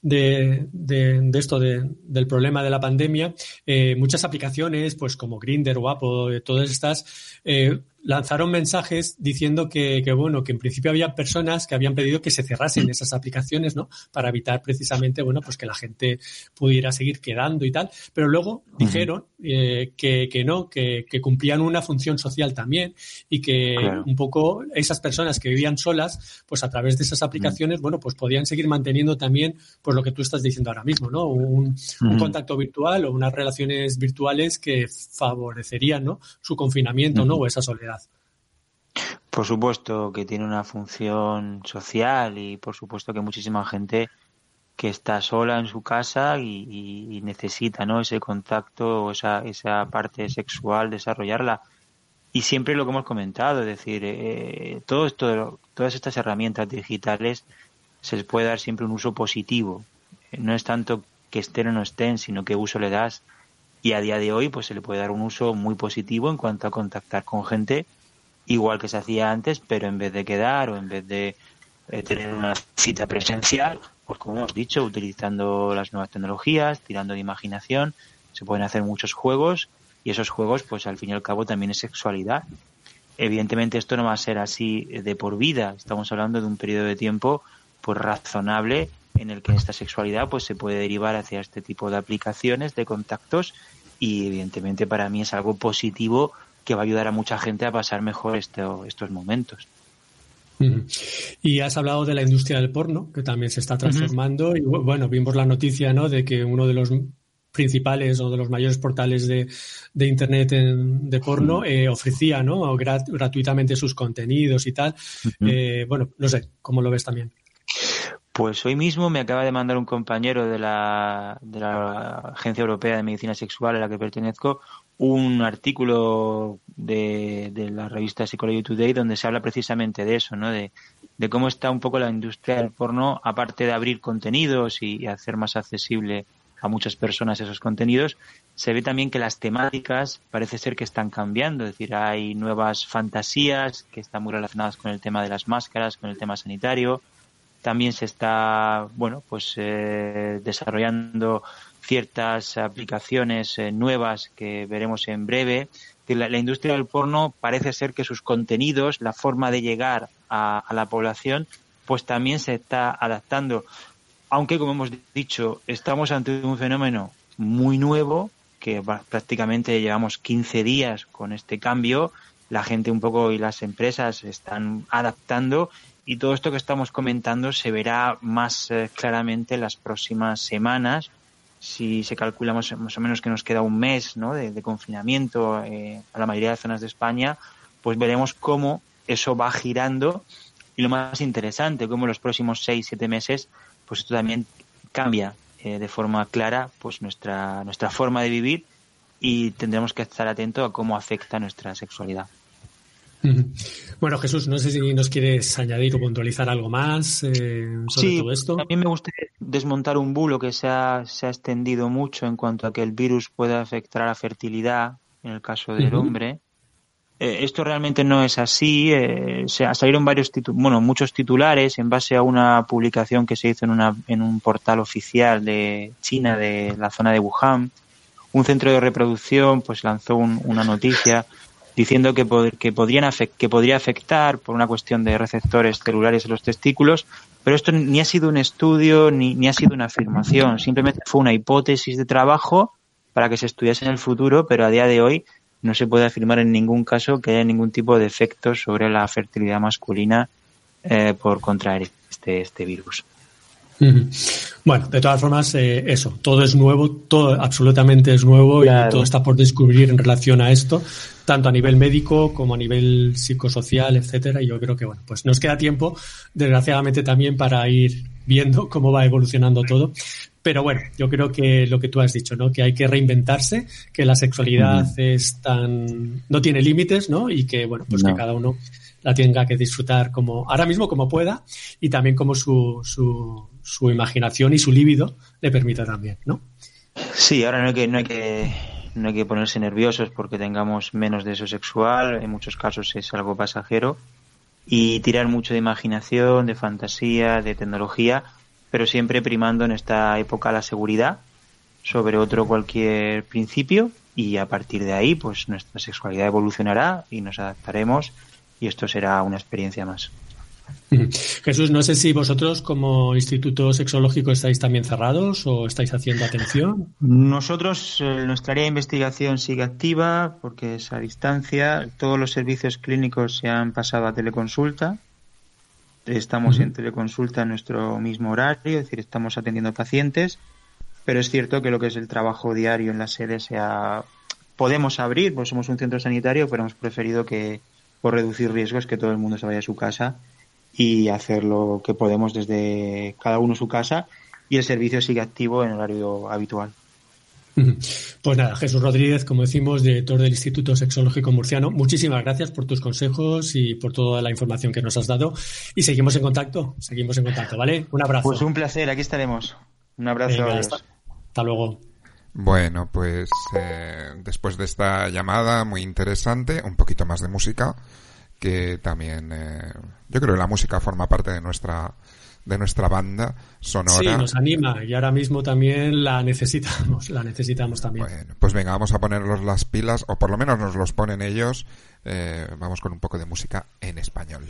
de, de- de esto, de- del problema de la pandemia, eh, muchas aplicaciones, pues como Grinder o Apple, eh, todas estas, eh, lanzaron mensajes diciendo que, que, bueno, que en principio había personas que habían pedido que se cerrasen esas aplicaciones, ¿no? Para evitar precisamente, bueno, pues que la gente pudiera seguir quedando y tal. Pero luego dijeron eh, que, que no, que, que cumplían una función social también y que Claro. un poco esas personas que vivían solas, pues a través de esas aplicaciones, bueno, pues podían seguir manteniendo también, pues lo que tú estás diciendo ahora mismo, ¿no? Un, contacto virtual o unas relaciones virtuales que favorecerían, ¿no? Su confinamiento, ¿no? O esa soledad. Por supuesto que tiene una función social y por supuesto que muchísima gente que está sola en su casa y, y- y necesita ¿no? ese contacto o esa, esa parte sexual, desarrollarla. Y siempre lo que hemos comentado, es decir, eh, todo esto, todas estas herramientas digitales se les puede dar siempre un uso positivo. Eh, No es tanto que estén o no estén, sino qué uso le das. Y a día de hoy, pues se le puede dar un uso muy positivo en cuanto a contactar con gente igual que se hacía antes, pero en vez de quedar o en vez de eh, tener una cita presencial, pues como hemos dicho, utilizando las nuevas tecnologías, tirando de imaginación, se pueden hacer muchos juegos y esos juegos, pues al fin y al cabo también es sexualidad. Evidentemente esto no va a ser así de por vida, estamos hablando de un periodo de tiempo pues razonable en el que esta sexualidad pues se puede derivar hacia este tipo de aplicaciones, de contactos y evidentemente para mí es algo positivo que va a ayudar a mucha gente a pasar mejor esto- estos momentos. Y has hablado de la industria del porno, que también se está transformando. Y bu- bueno, vimos la noticia, ¿no? De que uno de los principales o de los mayores portales de, de internet en- de porno eh, ofrecía, ¿no? Grat- gratuitamente sus contenidos y tal. Eh, bueno, no sé, ¿cómo lo ves también? Pues hoy mismo me acaba de mandar un compañero de la, de la Agencia Europea de Medicina Sexual a la que pertenezco un artículo de, de la revista Psychology Today donde se habla precisamente de eso, ¿no? De, de cómo está un poco la industria del porno, aparte de abrir contenidos y, y hacer más accesible a muchas personas esos contenidos, se ve también que las temáticas parece ser que están cambiando, es decir, hay nuevas fantasías que están muy relacionadas con el tema de las máscaras, con el tema sanitario, también se está, bueno, pues eh, desarrollando ciertas aplicaciones eh, nuevas que veremos en breve. La, industria del porno parece ser que sus contenidos, la forma de llegar a, a la población, pues también se está adaptando. Aunque, como hemos dicho, estamos ante un fenómeno muy nuevo, que prácticamente llevamos 15 días con este cambio, la gente un poco y las empresas están adaptando y todo esto que estamos comentando se verá más eh, claramente en las próximas semanas. Si se calcula más, o menos que nos queda un mes de confinamiento eh, a la mayoría de zonas de España, pues veremos cómo eso va girando y lo más interesante, cómo en los próximos seis, siete meses, pues esto también cambia eh, de forma clara pues nuestra, nuestra forma de vivir y tendremos que estar atentos a cómo afecta nuestra sexualidad. Bueno, Jesús, no sé si nos quieres añadir o puntualizar algo más eh, sobre Sí, todo esto. a mí me gustaría desmontar un bulo que se ha, se ha extendido mucho en cuanto a que el virus puede afectar a la fertilidad en el caso del hombre. Eh, esto realmente no es así. eh, se salieron varios bueno, muchos titulares en base a una publicación que se hizo en, una, en un portal oficial de China, de la zona de Wuhan. Un centro de reproducción pues lanzó un- una noticia diciendo que, pod- que, podrían afec- que podría afectar por una cuestión de receptores celulares en los testículos, pero esto ni ha sido un estudio ni, ni ha sido una afirmación, simplemente fue una hipótesis de trabajo para que se estudiase en el futuro, pero a día de hoy no se puede afirmar en ningún caso que haya ningún tipo de efecto sobre la fertilidad masculina eh, por contraer este, este virus. Bueno, de todas formas, eh, eso, todo es nuevo, todo absolutamente es nuevo Claro. y todo está por descubrir en relación a esto, tanto a nivel médico como a nivel psicosocial, etcétera. Y yo creo que, bueno, pues nos queda tiempo, desgraciadamente también, para ir viendo cómo va evolucionando todo. Pero bueno, yo creo que lo que tú has dicho, ¿no? Que hay que reinventarse, que la sexualidad es tan, no tiene límites, ¿no? Y que, bueno, pues No. que cada uno la tenga que disfrutar como, ahora mismo como pueda y también como su, su, su imaginación y su líbido le permita también, ¿no? Sí, ahora no hay que, no hay que no hay que ponerse nerviosos porque tengamos menos deseo sexual, en muchos casos es algo pasajero, y tirar mucho de imaginación, de fantasía, de tecnología, pero siempre primando en esta época la seguridad sobre otro cualquier principio y a partir de ahí pues nuestra sexualidad evolucionará y nos adaptaremos y esto será una experiencia más. Jesús, no sé si vosotros como Instituto Sexológico estáis también cerrados o estáis haciendo atención. Nosotros, eh, nuestra área de investigación sigue activa porque es a distancia. Todos los servicios clínicos se han pasado a teleconsulta. Estamos en teleconsulta en nuestro mismo horario, es decir, estamos atendiendo pacientes. Pero es cierto que lo que es el trabajo diario en la sede se ha... Podemos abrir, pues somos un centro sanitario, pero hemos preferido que, por reducir riesgos, que todo el mundo se vaya a su casa y hacer lo que podemos desde cada uno su casa y el servicio sigue activo en horario habitual. Pues nada, Jesús Rodríguez, como decimos, director del Instituto Sexológico Murciano, muchísimas gracias por tus consejos y por toda la información que nos has dado. Y seguimos en contacto, seguimos en contacto, ¿vale? Un abrazo. Pues un placer, aquí estaremos. Un abrazo. Venga, adiós. hasta, hasta luego. Bueno, pues eh, después de esta llamada muy interesante, un poquito más de música, que también eh, yo creo que la música forma parte de nuestra de nuestra banda Sí, sonora. nos anima y ahora mismo también la necesitamos, la necesitamos también. Pues venga, vamos a ponerlos las pilas, o por lo menos nos los ponen ellos. Eh, vamos con un poco de música en español.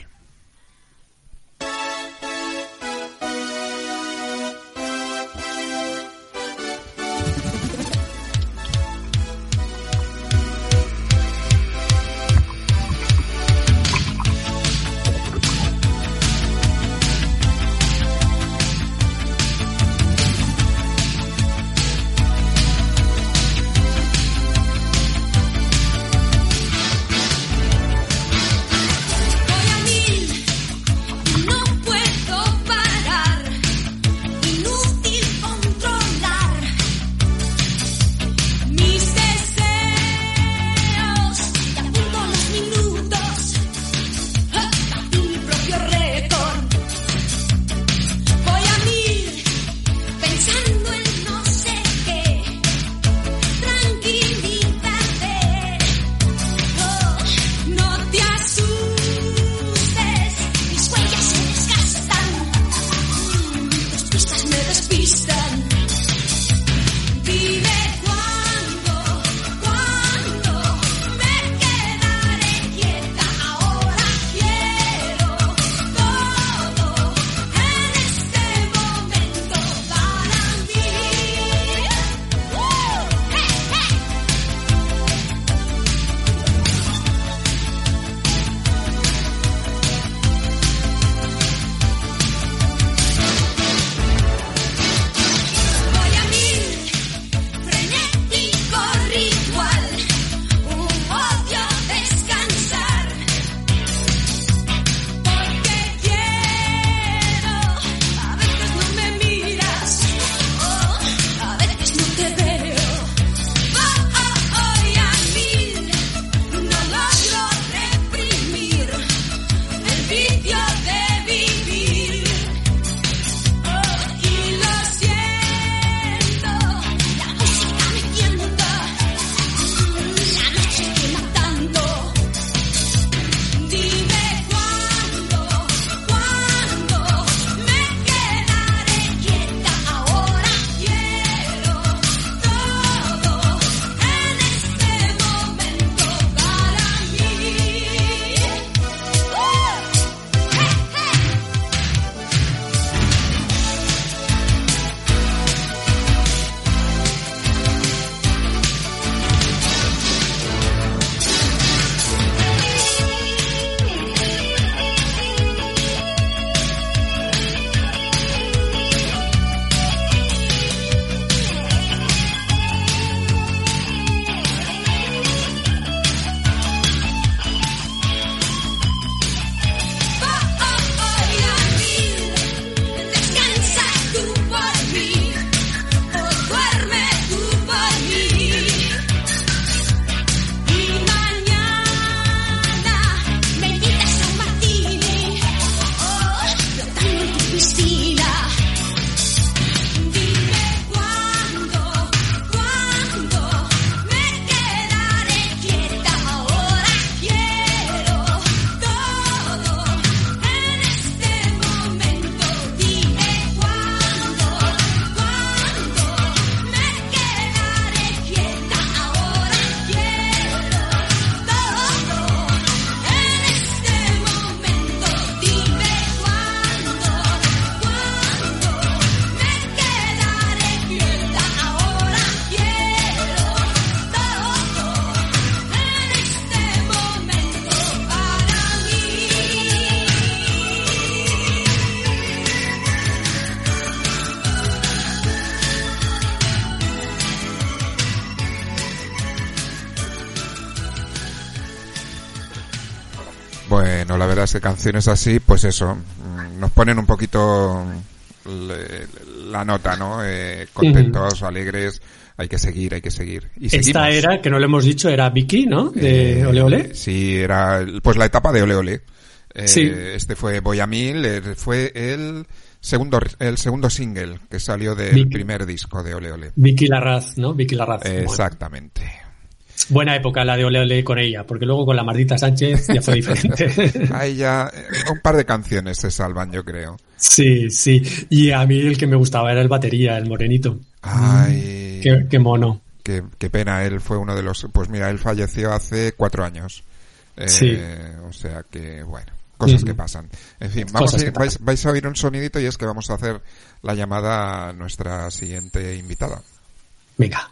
Que canciones así, pues eso, mm, nos ponen un poquito le- la nota, ¿no? Eh, contentos, alegres, hay que seguir, hay que seguir. Y Esta seguimos. era, que no le hemos dicho, era Vicky, ¿no? De Eh, Ole Ole. Sí, era pues la etapa de Ole Ole. Eh, Sí. Este fue Voy a Mil, eh, fue el segundo el segundo single que salió del Vicky. primer disco de Ole Ole. Vicky Larraz, ¿no? Vicky Larraz. Bueno, Exactamente. Buena época la de Ole Ole con ella, porque luego con la Mardita Sánchez ya fue diferente. Ahí ya eh, un par de canciones se salvan, yo creo. sí, sí. Y a mí el que me gustaba era el batería, el morenito. Ay, Qué, qué mono. qué, qué pena, él fue uno de los... Pues mira, él falleció hace cuatro años. Eh, Sí. O sea que, bueno, cosas que pasan. En fin, vamos a ir- vais, vais a oír un sonidito y es que vamos a hacer la llamada a nuestra siguiente invitada. Venga.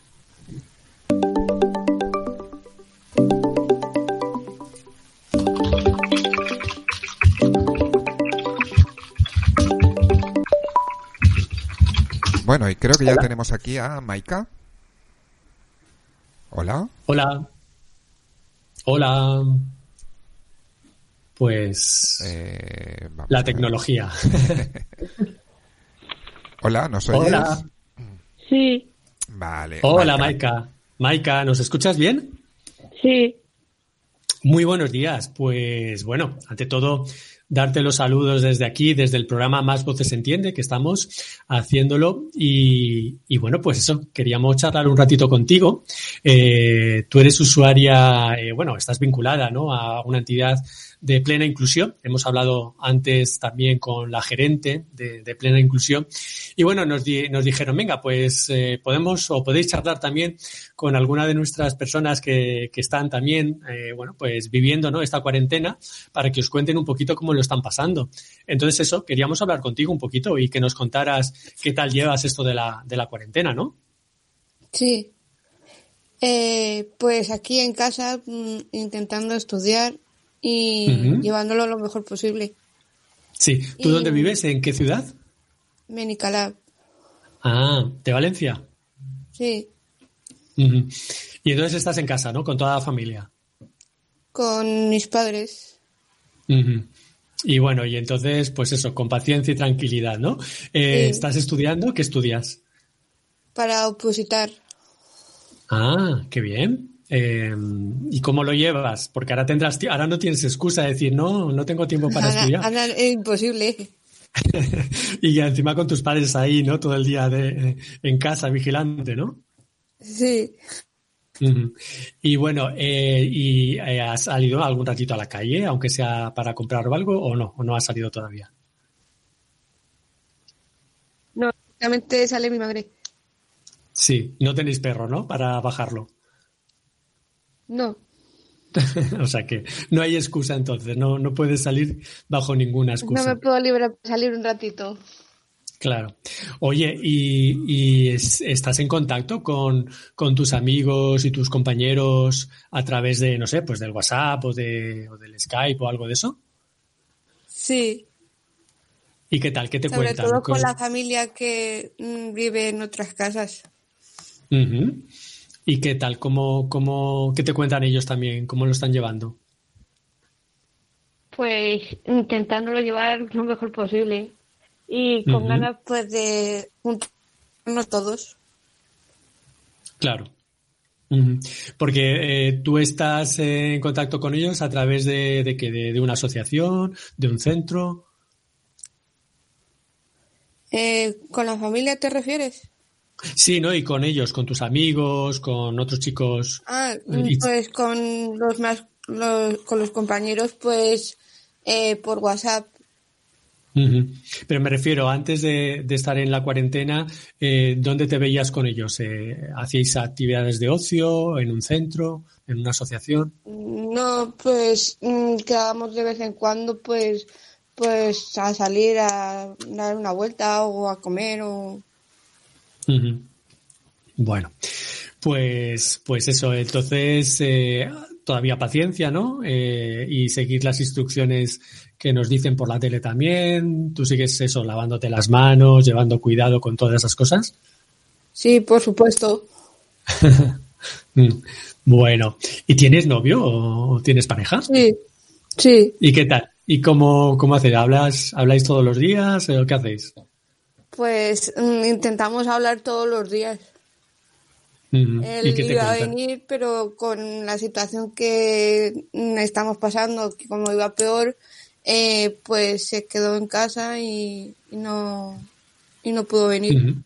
Bueno, y creo que ya tenemos aquí a Maika. Hola. Hola. Hola. Pues Eh, la tecnología. Hola, ¿nos oyes? Hola. Sí, Vale. Hola. Maika. Maika, ¿nos escuchas bien? sí. Muy buenos días. Pues bueno, ante todo, darte los saludos desde aquí, desde el programa Más Voces Entiende, que estamos haciéndolo. Y, y bueno, pues eso, queríamos charlar un ratito contigo. Eh, tú eres usuaria, eh, bueno, estás vinculada ¿no? a una entidad de plena inclusión. Hemos hablado antes también con la gerente de, plena inclusión. Y bueno, nos, di- nos dijeron, venga, pues eh, podemos o podéis charlar también con alguna de nuestras personas que, que están también, eh, bueno, pues viviendo ¿no? esta cuarentena para que os cuenten un poquito cómo lo están pasando. Entonces eso, queríamos hablar contigo un poquito y que nos contaras qué tal llevas esto de la, de la cuarentena, ¿no? Sí. Eh, pues aquí en casa mm, intentando estudiar y llevándolo lo mejor posible. Sí. ¿Tú Y- dónde vives? ¿En qué ciudad? Menicalab, Ah, de Valencia. sí. Y entonces estás en casa, ¿no? Con toda la familia. Con mis padres. Y bueno, y entonces, pues eso, con paciencia y tranquilidad, ¿no? Eh, Sí. ¿Estás estudiando? ¿Qué estudias? Para opositar. Ah, qué bien. Eh, ¿Y cómo lo llevas? Porque ahora tendrás, ahora no tienes excusa de decir, no, no tengo tiempo para Ahora- estudiar. ahora es imposible. Y encima con tus padres ahí, ¿no? Todo el día de, en casa, vigilante, ¿no? Sí. Y bueno, eh, ¿y eh, has salido algún ratito a la calle, aunque sea para comprar o algo, o no? ¿O no has salido todavía? No, realmente sale mi madre. Sí, no tenéis perro, ¿no? Para bajarlo. No. o sea que no hay excusa entonces, no, no puedes salir bajo ninguna No excusa. me puedo librar para salir un ratito. Claro. Oye, ¿y, y es- estás en contacto con, con tus amigos y tus compañeros a través de, no sé, pues del WhatsApp o, de, o del Skype o algo de eso? Sí. ¿Y qué tal? ¿Qué te Sobre cuentan? todo con ¿Cómo- la familia que mm, vive en otras casas. Ujú. ¿Y qué tal? ¿Cómo, cómo, ¿Qué te cuentan ellos también? ¿Cómo lo están llevando? Pues intentándolo llevar lo mejor posible. Y con ganas pues de juntarnos todos. Claro. Porque eh, tú estás en contacto con ellos a través de, de, qué? de, de una asociación, de un centro. Eh, ¿Con la familia te refieres? Sí, ¿no? Y con ellos, con tus amigos, con otros chicos. Ah, Y- pues con los más, los, con los compañeros pues eh, por WhatsApp. Pero me refiero, antes de, de estar en la cuarentena, eh, ¿dónde te veías con ellos? Eh, ¿Hacíais actividades de ocio, en un centro, en una asociación? No, pues mm, quedábamos de vez en cuando pues pues a salir a dar una vuelta o a comer o Bueno, pues, pues eso, entonces eh, todavía paciencia, ¿no? Eh, y seguir las instrucciones que nos dicen por la tele también. Tú sigues eso, lavándote las manos, llevando cuidado con todas esas cosas. Sí, por supuesto. Mm. Bueno, ¿y tienes novio o tienes pareja? Sí, Sí, ¿Y qué tal? ¿Y cómo, cómo hacéis? ¿Hablas, ¿Habláis todos los días o qué hacéis? Pues mm, intentamos hablar todos los días. Ujú. ¿Y Él iba a venir, pero con la situación que mm, estamos pasando, que como iba peor, eh, pues se quedó en casa y, y no y no pudo venir.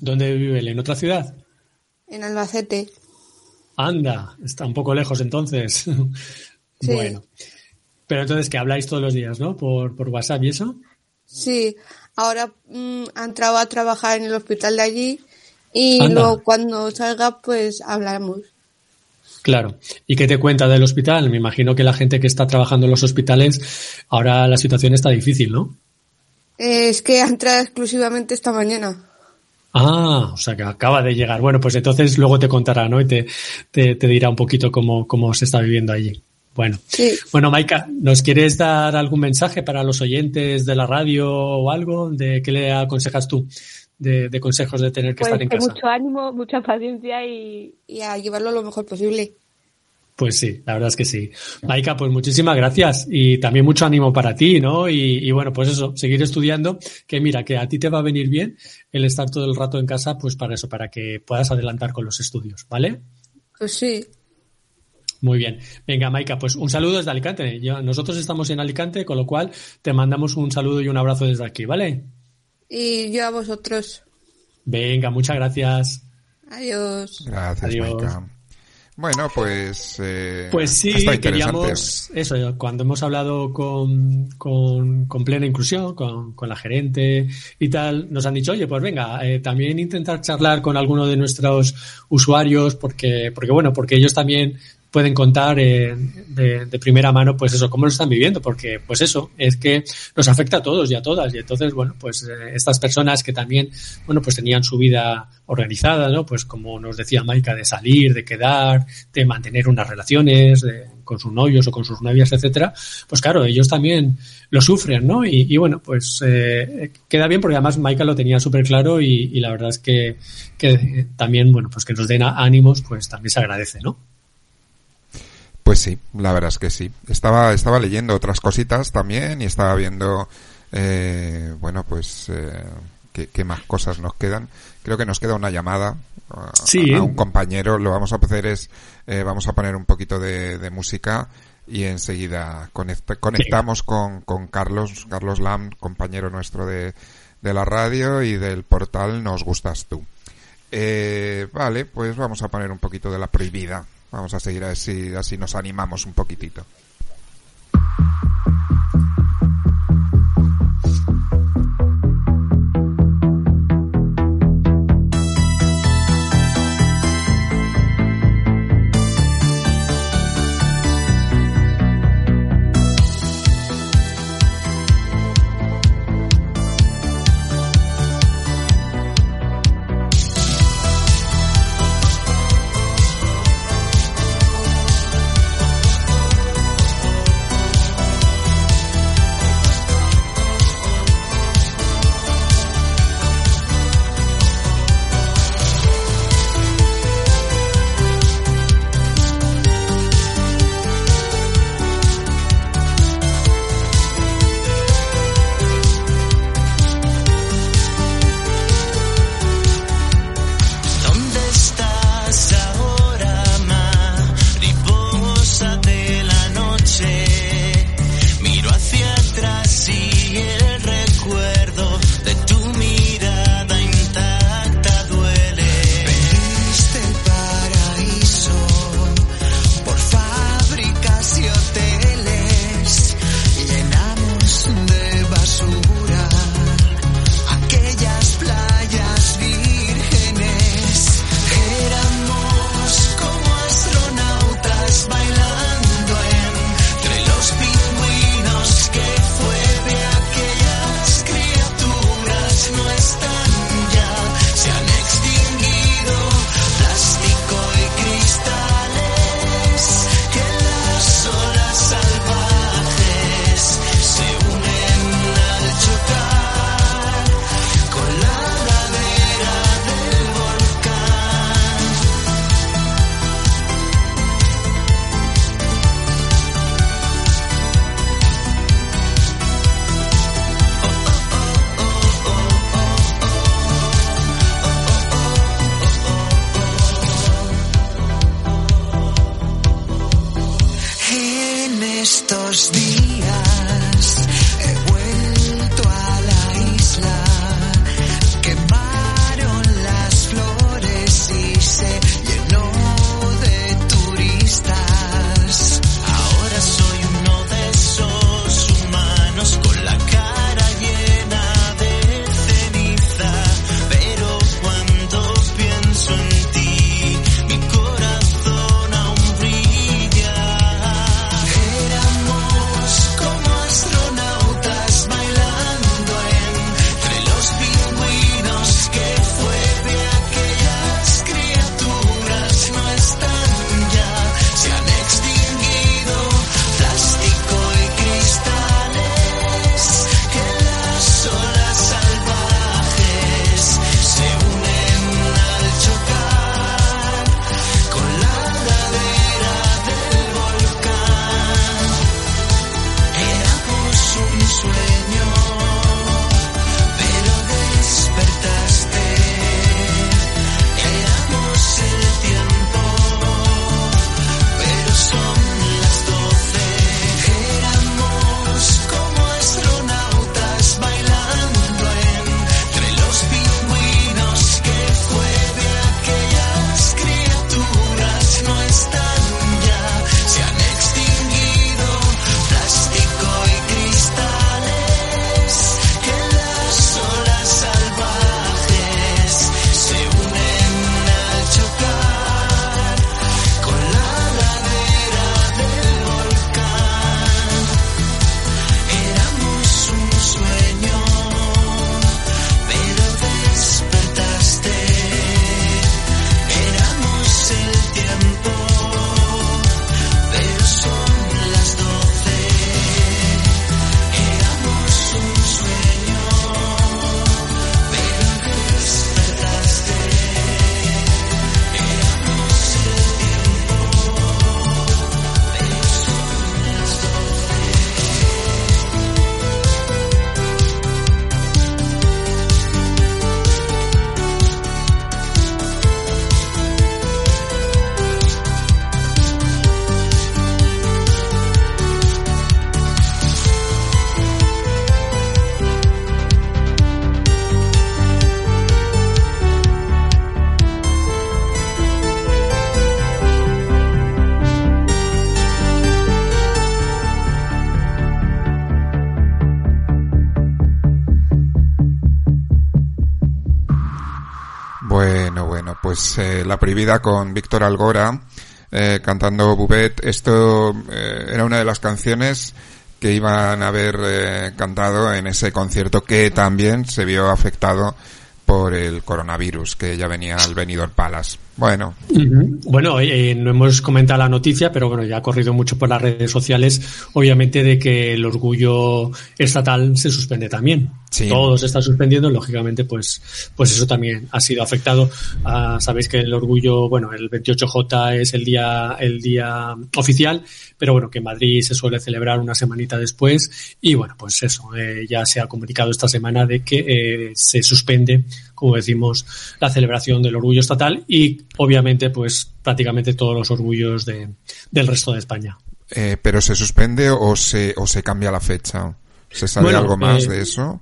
¿Dónde vive él? ¿En otra ciudad? en Albacete. Anda, está un poco lejos entonces. Sí. Bueno. Pero entonces que habláis todos los días, ¿no? Por, por WhatsApp y eso. Sí, ahora mm, ha entrado a trabajar en el hospital de allí y Anda. luego cuando salga pues hablamos. Claro. ¿Y qué te cuenta del hospital? Me imagino que la gente que está trabajando en los hospitales, ahora la situación está difícil, ¿no? Eh, es que ha entrado exclusivamente esta mañana. Ah, o sea que acaba de llegar. Bueno, pues entonces luego te contará, ¿no? Y te, te, te dirá un poquito cómo, cómo se está viviendo allí. Bueno. Sí. Bueno, Maika, ¿nos quieres dar algún mensaje para los oyentes de la radio o algo? ¿De qué le aconsejas tú? De, de consejos de tener que Pues estar en casa. mucho ánimo, mucha paciencia y, y a llevarlo lo mejor posible. Pues sí, la verdad es que sí. Maika, pues muchísimas gracias y también mucho ánimo para ti, ¿no? Y, y bueno, pues eso, seguir estudiando, que mira, que a ti te va a venir bien el estar todo el rato en casa, pues para eso, para que puedas adelantar con los estudios, ¿vale? Pues sí. Muy bien. Venga, Maika, pues un saludo desde Alicante. Yo- nosotros estamos en Alicante, con lo cual te mandamos un saludo y un abrazo desde aquí, ¿vale? Y yo a vosotros. Venga, muchas gracias. Adiós. Gracias, Adiós. Maika. Bueno, pues... eh, Pues sí, queríamos eso, cuando hemos hablado con, con, con plena inclusión, con, con la gerente y tal, nos han dicho, oye, pues venga, eh, también intentar charlar con alguno de nuestros usuarios, porque, porque bueno, porque ellos también pueden contar eh, de, de primera mano, pues eso, cómo lo están viviendo, porque pues eso, es que nos afecta a todos y a todas, y entonces, bueno, pues eh, estas personas que también, bueno, pues tenían su vida organizada, ¿no? Pues como nos decía Maika, de salir, de quedar, de mantener unas relaciones de- con sus novios o con sus novias, etcétera, pues claro, ellos también lo sufren, ¿no? Y, y bueno, pues eh, queda bien porque además Maika lo tenía súper claro y, y la verdad es que, que también, bueno, pues que nos den ánimos, pues también se agradece, ¿no? Pues sí, la verdad es que sí. Estaba, estaba leyendo otras cositas también y estaba viendo, eh, bueno, pues, eh, qué, qué más cosas nos quedan. Creo que nos queda una llamada a, Sí. a un compañero. Lo vamos a hacer es, eh, vamos a poner un poquito de, de música y enseguida conect- conectamos con, con Carlos, Carlos Lam, compañero nuestro de, de la radio y del portal Nos Gustas Tú. Eh, vale, pues vamos a poner un poquito de la prohibida. Vamos a seguir así, así nos animamos un poquitito. La Prohibida con Víctor Algora eh, cantando Bubet. Esto eh, era una de las canciones que iban a haber eh, cantado en ese concierto que también se vio afectado por el coronavirus que ya venía al Benidorm Palace. Bueno. Bueno, eh, no hemos comentado la noticia, pero bueno, ya ha corrido mucho por las redes sociales, obviamente, de que el orgullo estatal se suspende también. Sí. Todo se está suspendiendo, lógicamente, pues, pues eso también ha sido afectado. Ah, Sabéis que el orgullo, bueno, el 28J es el día, el día oficial, pero bueno, que en Madrid se suele celebrar una semanita después. Y bueno, pues eso, eh, ya se ha comunicado esta semana de que eh, se suspende, como decimos, la celebración del orgullo estatal y obviamente, pues prácticamente todos los orgullos de, del resto de España. eh, pero se suspende o se, o se cambia la fecha. ¿Se sabe Bueno, algo más eh, de eso?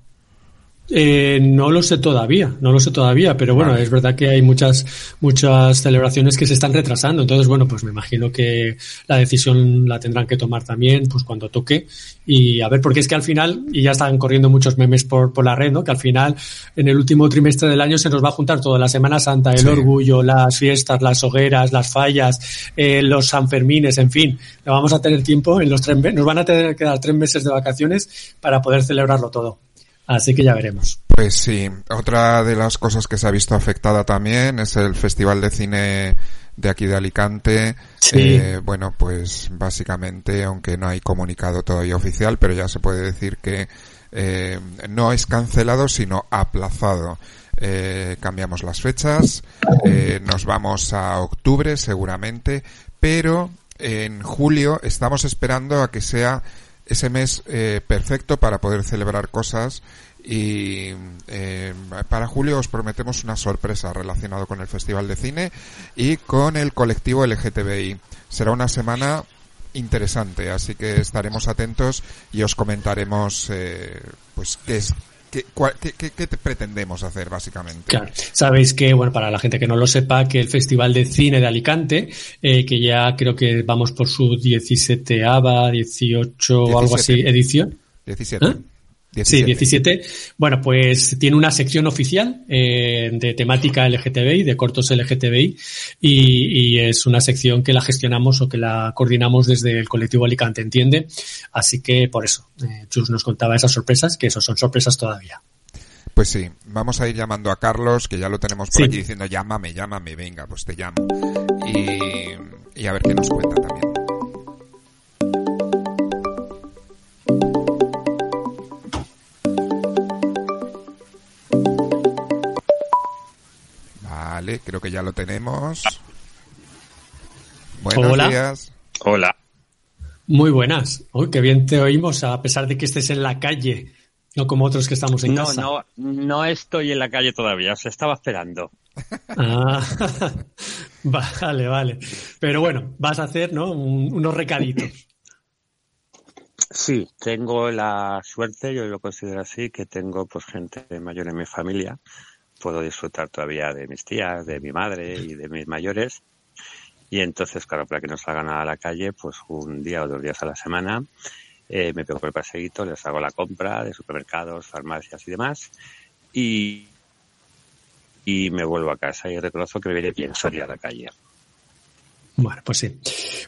Eh, no lo sé todavía, no lo sé todavía, pero bueno, es verdad que hay muchas, muchas celebraciones que se están retrasando. Entonces, bueno, pues me imagino que la decisión la tendrán que tomar también, pues cuando toque. Y a ver, porque es que al final, y ya están corriendo muchos memes por, por la red, ¿no? Que al final, en el último trimestre del año se nos va a juntar toda la Semana Santa, el Sí. orgullo, las fiestas, las hogueras, las fallas, eh, los Sanfermines, en fin. No vamos a tener tiempo en los tres, nos van a tener que dar tres meses de vacaciones para poder celebrarlo todo. Así que ya veremos. Pues sí, otra de las cosas que se ha visto afectada también es el Festival de Cine de aquí de Alicante. Sí. Eh, bueno, pues básicamente, aunque no hay comunicado todavía oficial, pero ya se puede decir que eh, no es cancelado, sino aplazado. Eh, cambiamos las fechas, eh, nos vamos a octubre seguramente, pero en julio estamos esperando a que sea ese mes eh, perfecto para poder celebrar cosas y eh, para julio os prometemos una sorpresa relacionada con el Festival de Cine y con el colectivo LGTBI. Será una semana interesante, así que estaremos atentos y os comentaremos eh, pues qué es qué, qué- qué- te pretendemos hacer básicamente. Claro. Sabéis que, bueno, para la gente que no lo sepa, que el Festival de Cine de Alicante, eh, que ya creo que vamos por su 17ava, 18 o algo así 17. edición. 17. ¿Eh? Sí, 17. Bueno, pues tiene una sección oficial eh, de temática LGTBI, de cortos LGTBI, y, y es una sección que la gestionamos o que la coordinamos desde el colectivo Alicante Entiende. Así que por eso, eh, Chus nos contaba esas sorpresas, que eso son sorpresas todavía. Pues sí, vamos a ir llamando a Carlos, que ya lo tenemos por Sí. aquí diciendo llámame, llámame, venga, pues te llamo. Y, y a ver qué nos cuenta también. Vale, creo que ya lo tenemos. Buenos Hola. días. Hola. Muy buenas. Uy, qué bien te oímos, a pesar de que estés en la calle, no como otros que estamos en No, casa. no, no estoy en la calle todavía, os estaba esperando. Ah, vale, vale. Pero bueno, vas a hacer, ¿no? Un- unos recaditos. Sí, tengo la suerte, yo lo considero así, que tengo pues gente mayor en mi familia. Puedo disfrutar todavía de mis tías, de mi madre y de mis mayores. Y entonces, claro, para que no salgan a la calle, pues un día o dos días a la semana eh, me pego por el paseíto, les hago la compra de supermercados, farmacias y demás. Y, y me vuelvo a casa y reconozco que me viene bien salir a la calle. Bueno, pues sí.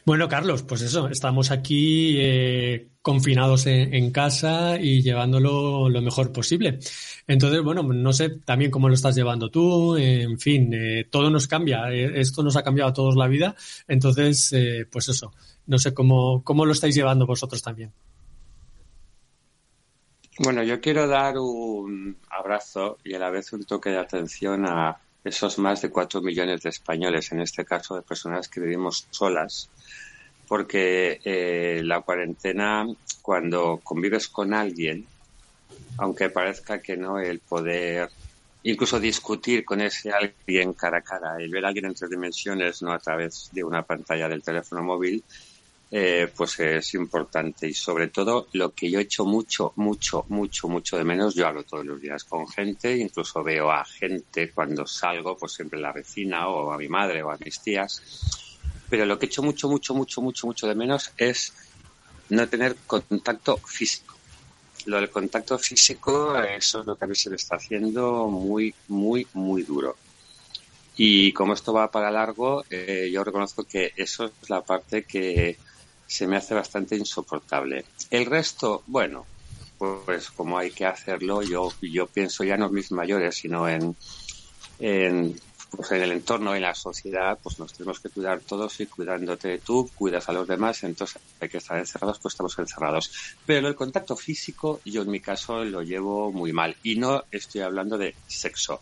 Bueno, Carlos, pues eso, estamos aquí eh, confinados en, casa y llevándolo lo mejor posible. Entonces, bueno, no sé también cómo lo estás llevando tú, en fin, eh, todo nos cambia, eh, esto nos ha cambiado a todos la vida, entonces, eh, pues eso, no sé cómo, cómo lo estáis llevando vosotros también. Bueno, yo quiero dar un abrazo y a la vez un toque de atención a esos más de cuatro millones de españoles, en este caso de personas que vivimos solas, porque eh, la cuarentena, cuando convives con alguien, aunque parezca que no, el poder incluso discutir con ese alguien cara a cara, el ver a alguien en tres dimensiones, no a través de una pantalla del teléfono móvil, eh, pues es importante y sobre todo lo que yo he hecho mucho, mucho, mucho, mucho de menos, yo hablo todos los días con gente, incluso veo a gente cuando salgo, pues siempre la vecina o a mi madre o a mis tías, pero lo que he hecho mucho, mucho, mucho, mucho, mucho de menos es no tener contacto físico. Lo del contacto físico, eso es lo que a mí se me está haciendo muy, muy, muy duro. Y como esto va para largo, eh, yo reconozco que eso es la parte que se me hace bastante insoportable. El resto, bueno, pues como hay que hacerlo, yo, yo pienso ya no en mis mayores, sino en, en, pues en el entorno, en la sociedad, pues nos tenemos que cuidar todos y cuidándote tú, cuidas a los demás, entonces hay que estar encerrados, pues estamos encerrados. Pero el contacto físico, yo en mi caso lo llevo muy mal. Y no estoy hablando de sexo.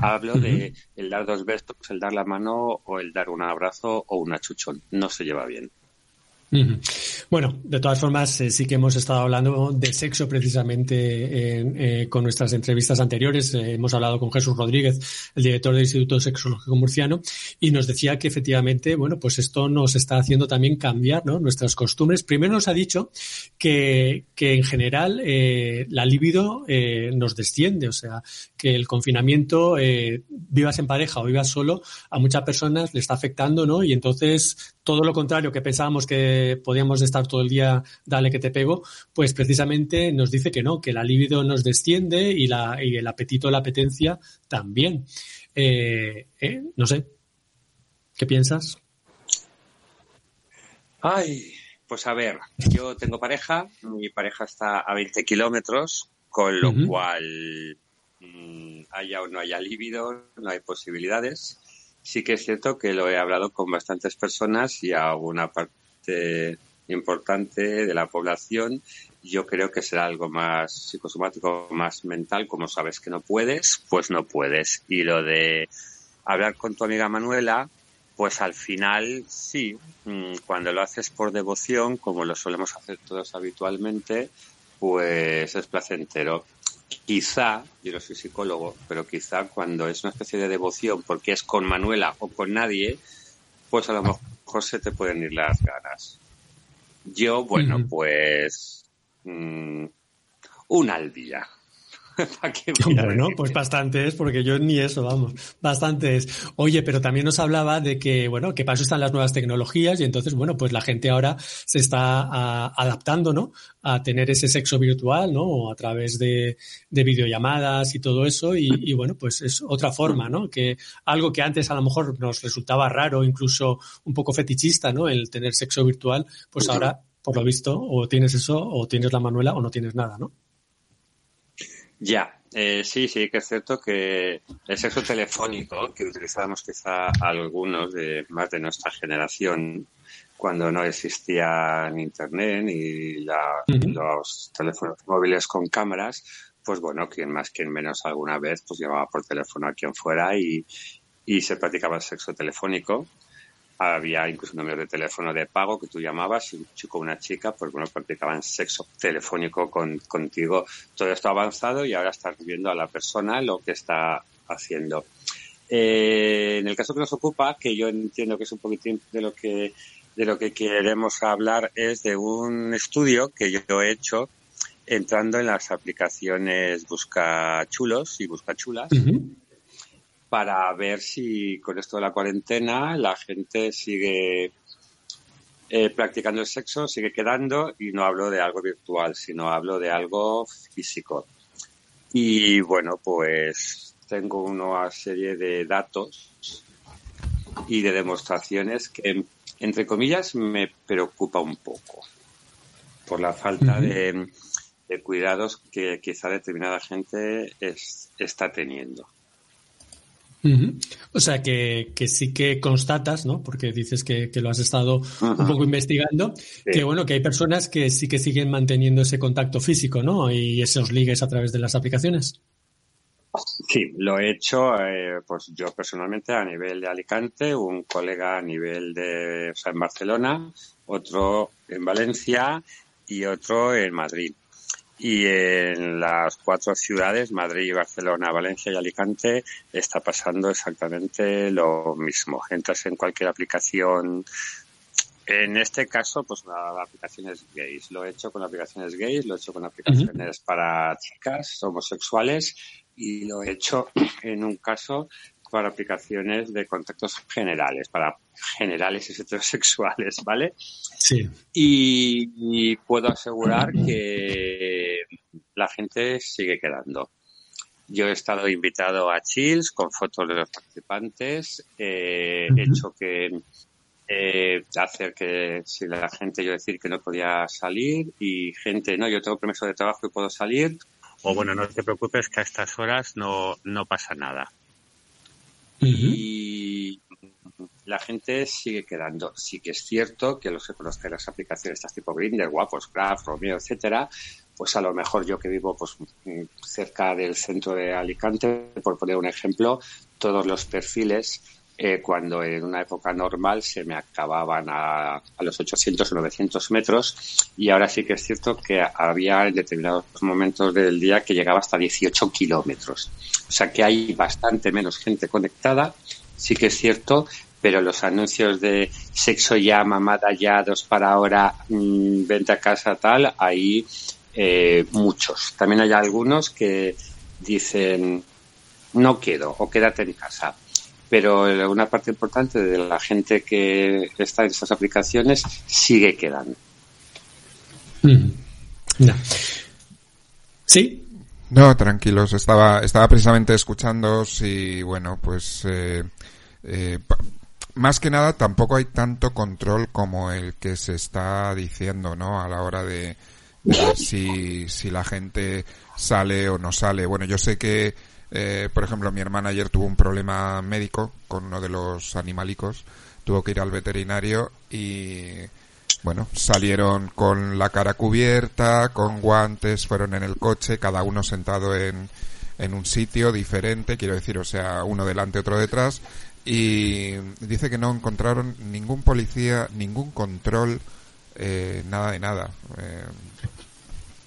Hablo de el dar dos besos, el dar la mano o el dar un abrazo o un achuchón. No se lleva bien. Bueno, de todas formas, eh, sí que hemos estado hablando de sexo precisamente en, eh, con nuestras entrevistas anteriores. Eh, hemos hablado con Jesús Rodríguez, el director del Instituto Sexológico Murciano, y nos decía que efectivamente, bueno, pues esto nos está haciendo también cambiar nuestras costumbres. Primero nos ha dicho que, que en general eh, la libido eh, nos desciende, o sea, que el confinamiento, eh, vivas en pareja o vivas solo, a muchas personas le está afectando, ¿no? Y entonces todo lo contrario que pensábamos que podíamos estar todo el día, dale que te pego, pues precisamente nos dice que no, que la libido nos desciende y, la, y el apetito, la apetencia también. Eh, eh, no sé, ¿qué piensas? Ay, pues a ver, yo tengo pareja, mi pareja está a 20 kilómetros, con lo cual mm, haya o no haya líbido, no hay posibilidades. Sí que es cierto que lo he hablado con bastantes personas y a una parte importante de la población yo creo que será algo más psicosomático, más mental, como sabes que no puedes, pues no puedes. Y lo de hablar con tu amiga Manuela, pues al final sí, mm, cuando lo haces por devoción, como lo solemos hacer todos habitualmente, pues es placentero. Quizá, yo no soy psicólogo, pero quizá cuando es una especie de devoción, porque es con Manuela o con nadie, pues a lo mejor se te pueden ir las ganas. Yo, bueno, pues mm, un al día. Bueno, pues bastante es, porque yo ni eso, vamos, bastante es. Oye, pero también nos hablaba de que, bueno, que para eso están las nuevas tecnologías y entonces, bueno, pues la gente ahora se está a- adaptando, ¿no? A tener ese sexo virtual, ¿no? O a través de, de videollamadas y todo eso y, y, bueno, pues es otra forma, ¿no? Que algo que antes a lo mejor nos resultaba raro, incluso un poco fetichista, ¿no? El tener sexo virtual, pues ahora, por lo visto, o tienes eso, o tienes la Manuela, o no tienes nada, ¿no? Ya, eh, sí, sí, que es cierto que el sexo telefónico que utilizábamos quizá algunos de más de nuestra generación cuando no existía ni internet ni la- los teléfonos móviles con cámaras, pues bueno, quien más, quien menos alguna vez, pues llamaba por teléfono a quien fuera y, y se practicaba el sexo telefónico. Había incluso números de teléfono de pago que tú llamabas y un chico o una chica, pues bueno, practicaban sexo telefónico con, contigo. Todo esto ha avanzado y ahora estás viendo a la persona lo que está haciendo. Eh, en el caso que nos ocupa, que yo entiendo que es un poquitín de lo que de lo que queremos hablar es de un estudio que yo he hecho entrando en las aplicaciones Busca Chulos y Busca Chulas para ver si con esto de la cuarentena la gente sigue eh, practicando el sexo, sigue quedando y no hablo de algo virtual, sino hablo de algo físico. Y bueno, pues tengo una serie de datos y de demostraciones que, entre comillas, me preocupa un poco por la falta de, de cuidados que quizá determinada gente es- está teniendo. O sea que, que sí que constatas, ¿no? Porque dices que, que lo has estado un poco investigando, que bueno, que hay personas que sí que siguen manteniendo ese contacto físico, ¿no? Y esos ligues a través de las aplicaciones. Sí, lo he hecho, eh, pues yo personalmente a nivel de Alicante, un colega a nivel de, o sea, en Barcelona, otro en Valencia y otro en Madrid. Y en las cuatro ciudades, Madrid, Barcelona, Valencia y Alicante, está pasando exactamente lo mismo. Entras en cualquier aplicación. En este caso, pues la, la aplicación es gays. Lo he hecho con aplicaciones gays, lo he hecho con aplicaciones para chicas homosexuales y lo he hecho en un caso para aplicaciones de contactos generales, para generales y heterosexuales, ¿vale? Sí. Y, y puedo asegurar que la gente sigue quedando. Yo he estado invitado a Chills con fotos de los participantes. eh, He hecho que eh, hacer que si la gente yo decir que no podía salir y gente no yo tengo permiso de trabajo y puedo salir o bueno no te preocupes que a estas horas no no pasa nada y la gente sigue quedando. Sí que es cierto que los que conozcan las aplicaciones estas tipo Grindr, Guapos, Graph, Romeo, etcétera, pues a lo mejor yo que vivo pues mm, cerca del centro de Alicante, por poner un ejemplo, todos los perfiles eh, cuando en una época normal se me acababan a, los 800 o 900 metros y ahora sí que es cierto que había en determinados momentos del día que llegaba hasta 18 kilómetros. O sea que hay bastante menos gente conectada, sí que es cierto, pero los anuncios de sexo ya, mamada ya, dos para ahora, mm, vente a casa tal, hay eh, muchos. También hay algunos que dicen no quiero o quédate en casa. Pero una parte importante de la gente que está en estas aplicaciones sigue quedando. Sí. No, tranquilos. Estaba, estaba precisamente escuchando y bueno, pues eh, eh, más que nada tampoco hay tanto control como el que se está diciendo, ¿no? A la hora de, de ver si, si la gente sale o no sale. Bueno, yo sé que, eh, por ejemplo, mi hermana ayer tuvo un problema médico con uno de los animalicos. Tuvo que ir al veterinario y, bueno, salieron con la cara cubierta, con guantes, fueron en el coche, cada uno sentado en, en un sitio diferente, quiero decir, o sea, uno delante, otro detrás, y dice que no encontraron ningún policía, ningún control, eh, nada de nada. Eh,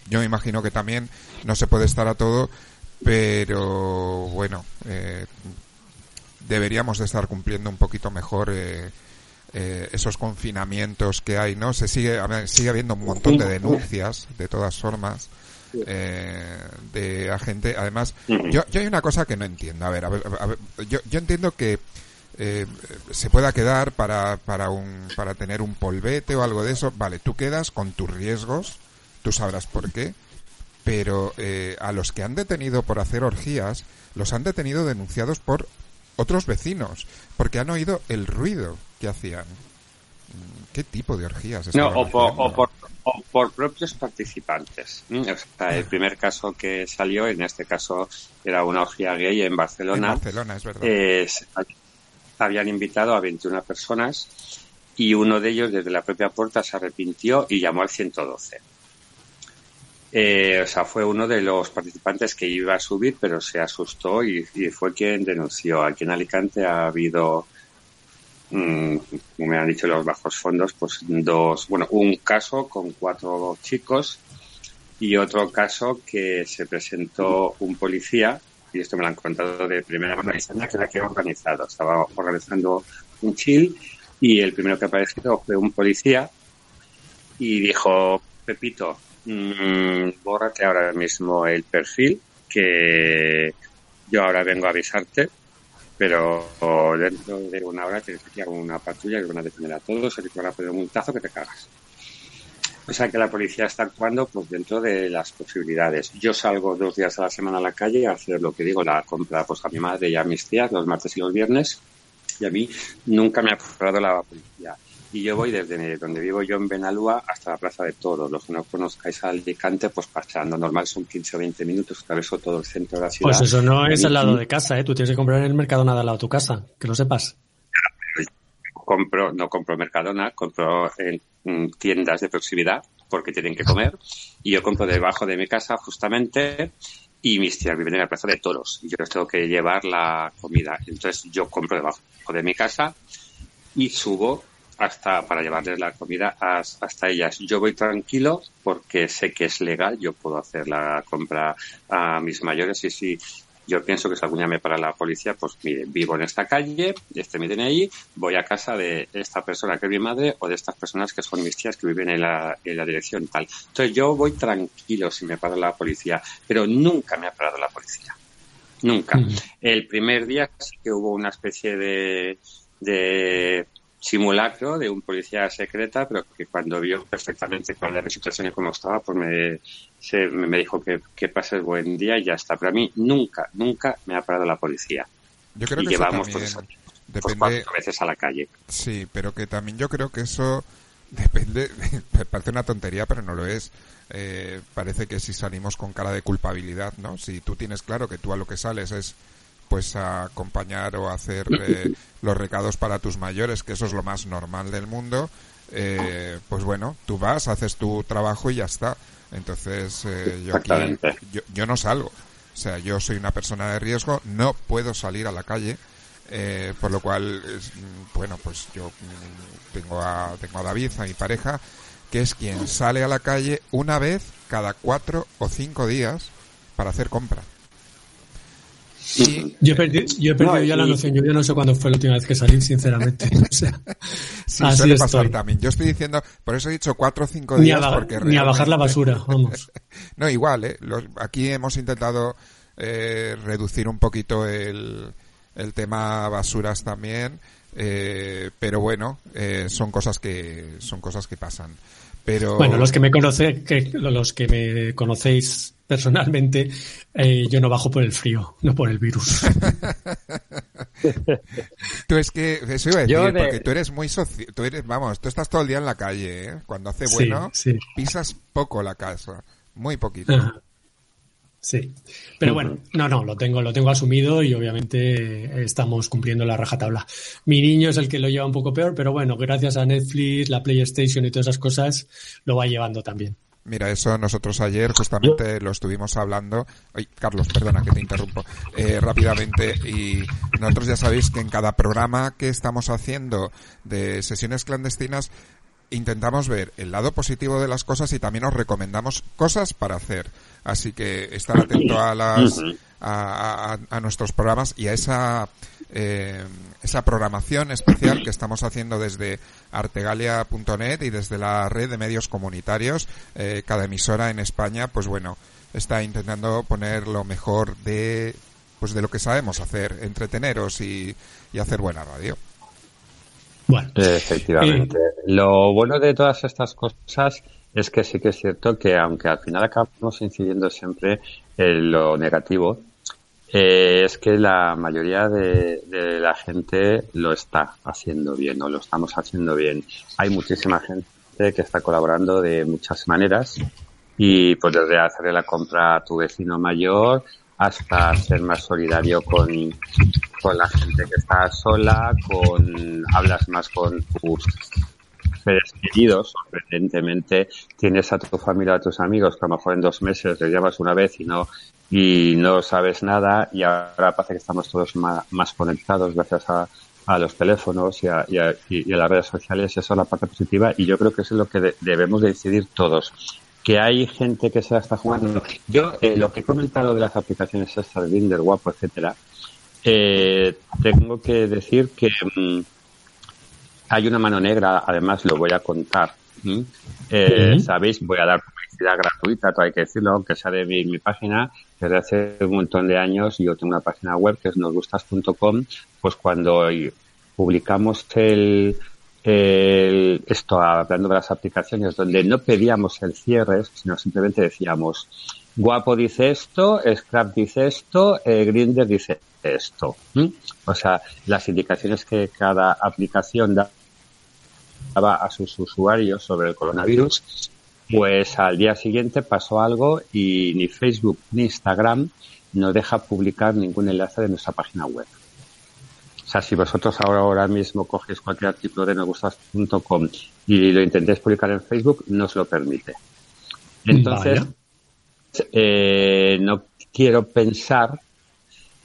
yo me imagino que también no se puede estar a todo, pero bueno, eh, deberíamos de estar cumpliendo un poquito mejor eh, eh, esos confinamientos que hay, ¿no? Se sigue, a ver, sigue habiendo un montón de denuncias, de todas formas, eh, de a gente. Además, yo, yo hay una cosa que no entiendo. A ver, a ver, a ver, yo, yo entiendo que eh, se pueda quedar para, para, un, para tener un polvete o algo de eso. Vale, tú quedas con tus riesgos, tú sabrás por qué, pero eh, a los que han detenido por hacer orgías, los han detenido denunciados por otros vecinos, porque han oído el ruido que hacían. Mm, ¿Qué tipo de orgías No, o por, o por, o por propios participantes. sea, el primer caso que salió, en este caso era una orgía gay en Barcelona. En Barcelona, es verdad. Eh, habían invitado a 21 personas y uno de ellos desde la propia puerta se arrepintió y llamó al 112. Eh, o sea, fue uno de los participantes que iba a subir, pero se asustó y, fue quien denunció. Aquí en Alicante ha habido, mm, como me han dicho los bajos fondos, pues dos, bueno, un caso con cuatro chicos y otro caso que se presentó un policía, y esto me lo han contado de primera mano, que era que organizado. Estaba organizando un chill y el primero que apareció fue un policía y dijo, Pepito, mm, bórrate ahora mismo el perfil, que yo ahora vengo a avisarte, pero dentro de una hora tienes aquí una patrulla que van a detener a todos, y te van a poner un multazo que te cagas. O sea que la policía está actuando pues dentro de las posibilidades. Yo salgo dos días a la semana a la calle a hacer lo que digo, la compra pues a mi madre y a mis tías los martes y los viernes y a mí nunca me ha parado la policía. Y yo voy desde donde vivo yo en Benalúa hasta la Plaza de Toros. Los que no conozcáis a Alicante, pues paseando normal son 15 o 20 minutos, atraveso todo el centro de la ciudad. Pues eso no es al lado de casa, ¿eh? Tú tienes que comprar en el Mercadona de al lado de tu casa, que lo sepas. compro, no compro Mercadona, compro en mm, tiendas de proximidad porque tienen que comer y yo compro debajo de mi casa justamente y mis tías viven en la plaza de toros y yo les tengo que llevar la comida. Entonces yo compro debajo de mi casa y subo hasta para llevarles la comida as- hasta ellas. Yo voy tranquilo porque sé que es legal, yo puedo hacer la compra a mis mayores y si yo pienso que si algún día me para la policía, pues mire, vivo en esta calle, este me DNI, voy a casa de esta persona que es mi madre o de estas personas que son mis tías que viven en la, en la dirección tal. Entonces yo voy tranquilo si me para la policía, pero nunca me ha parado la policía. Nunca. El primer día sí que hubo una especie de, de simulacro de un policía secreta, pero que cuando vio perfectamente cuál era la situación y cómo estaba, pues me, se- me dijo que, que pases buen día y ya está. Pero a mí nunca, nunca me ha parado la policía. Yo creo y que llevamos pues, pues, cuatro veces a la calle. Sí, pero que también yo creo que eso depende, parece una tontería, pero no lo es. Eh, parece que si salimos con cara de culpabilidad, ¿no? Si tú tienes claro que tú a lo que sales es pues a acompañar o hacer eh, los recados para tus mayores, que eso es lo más normal del mundo, eh, pues bueno, tú vas, haces tu trabajo y ya está. Entonces, eh, yo aquí, yo, yo no salgo. O sea, yo soy una persona de riesgo, no puedo salir a la calle, eh, por lo cual, es, bueno, pues yo tengo a, tengo a David, a mi pareja, que es quien sale a la calle una vez cada cuatro o cinco días para hacer compra. Yo he perdido, yo he perdido No, ya la noción. Yo ya no sé cuándo fue la última vez que salí, sinceramente. O sea, Sí, así suele pasar estoy. también. Yo estoy diciendo, por eso he dicho cuatro o cinco Ni a, días, ba- porque ni a bajar la basura, vamos. No, igual, ¿eh? Los- aquí hemos intentado eh, reducir un poquito el, el tema basuras también, eh, pero bueno, eh, son cosas que son cosas que pasan. Pero Bueno, los que me conoce, que los que me conocéis personalmente, eh, yo no bajo por el frío, no por el virus. Tú es que, eso iba a decir, de- porque tú eres muy soci... tú eres, vamos, tú estás todo el día en la calle, ¿eh? Cuando hace Sí, bueno, sí. pisas poco la casa, muy poquito. Ajá. Sí. Pero bueno, no, no, lo tengo, lo tengo asumido y obviamente estamos cumpliendo la rajatabla. Mi niño es el que lo lleva un poco peor, pero bueno, gracias a Netflix, la PlayStation y todas esas cosas, lo va llevando también. Mira, eso nosotros ayer justamente lo estuvimos hablando. Ay, Carlos, perdona que te interrumpo eh, rápidamente. Y nosotros ya sabéis que en cada programa que estamos haciendo de sesiones clandestinas intentamos ver el lado positivo de las cosas y también os recomendamos cosas para hacer. Así que estar atento a las a, a- a nuestros programas y a esa eh, esa programación especial que estamos haciendo desde artegalia.net y desde la red de medios comunitarios. Eh, cada emisora en España, pues bueno, está intentando poner lo mejor de pues de lo que sabemos hacer, entreteneros y, y hacer buena radio. Bueno, Efectivamente. Lo bueno de todas estas cosas es que sí que es cierto que aunque al final acabamos incidiendo siempre en lo negativo, eh, es que la mayoría de, de la gente lo está haciendo bien o lo estamos haciendo bien. Hay muchísima gente que está colaborando de muchas maneras y pues desde hacerle la compra a tu vecino mayor hasta ser más solidario con, con la gente que está sola, con hablas más con tus seres queridos, sorprendentemente tienes a tu familia, a tus amigos que a lo mejor en dos meses les llamas una vez y no y no sabes nada y ahora parece que estamos todos más, conectados gracias a, a los teléfonos y a, y a- y a las redes sociales, eso es la parte positiva y yo creo que eso es lo que de- debemos de decidir todos. Que hay gente que se la está jugando. Yo, eh, lo que he comentado de las aplicaciones estas, Binder, Guapo, etcétera, eh, tengo que decir que mm, hay una mano negra, además lo voy a contar. Eh. Sabéis, voy a dar publicidad gratuita, todo hay que decirlo, aunque sea de mi, mi página. Desde hace un montón de años yo tengo una página web que es nosgustas.com, pues cuando publicamos el, el- esto hablando de las aplicaciones, donde no pedíamos el cierre, sino simplemente decíamos, Guapo dice esto, Scrap dice esto, eh, Grinder dice esto. O sea, las indicaciones que cada aplicación da daba a sus usuarios sobre el coronavirus, pues al día siguiente pasó algo y ni Facebook ni Instagram no deja publicar ningún enlace de nuestra página web. O sea, si vosotros ahora, ahora mismo cogéis cualquier artículo de nosgustas.com y lo intentéis publicar en Facebook, no os lo permite. Entonces, eh, no quiero pensar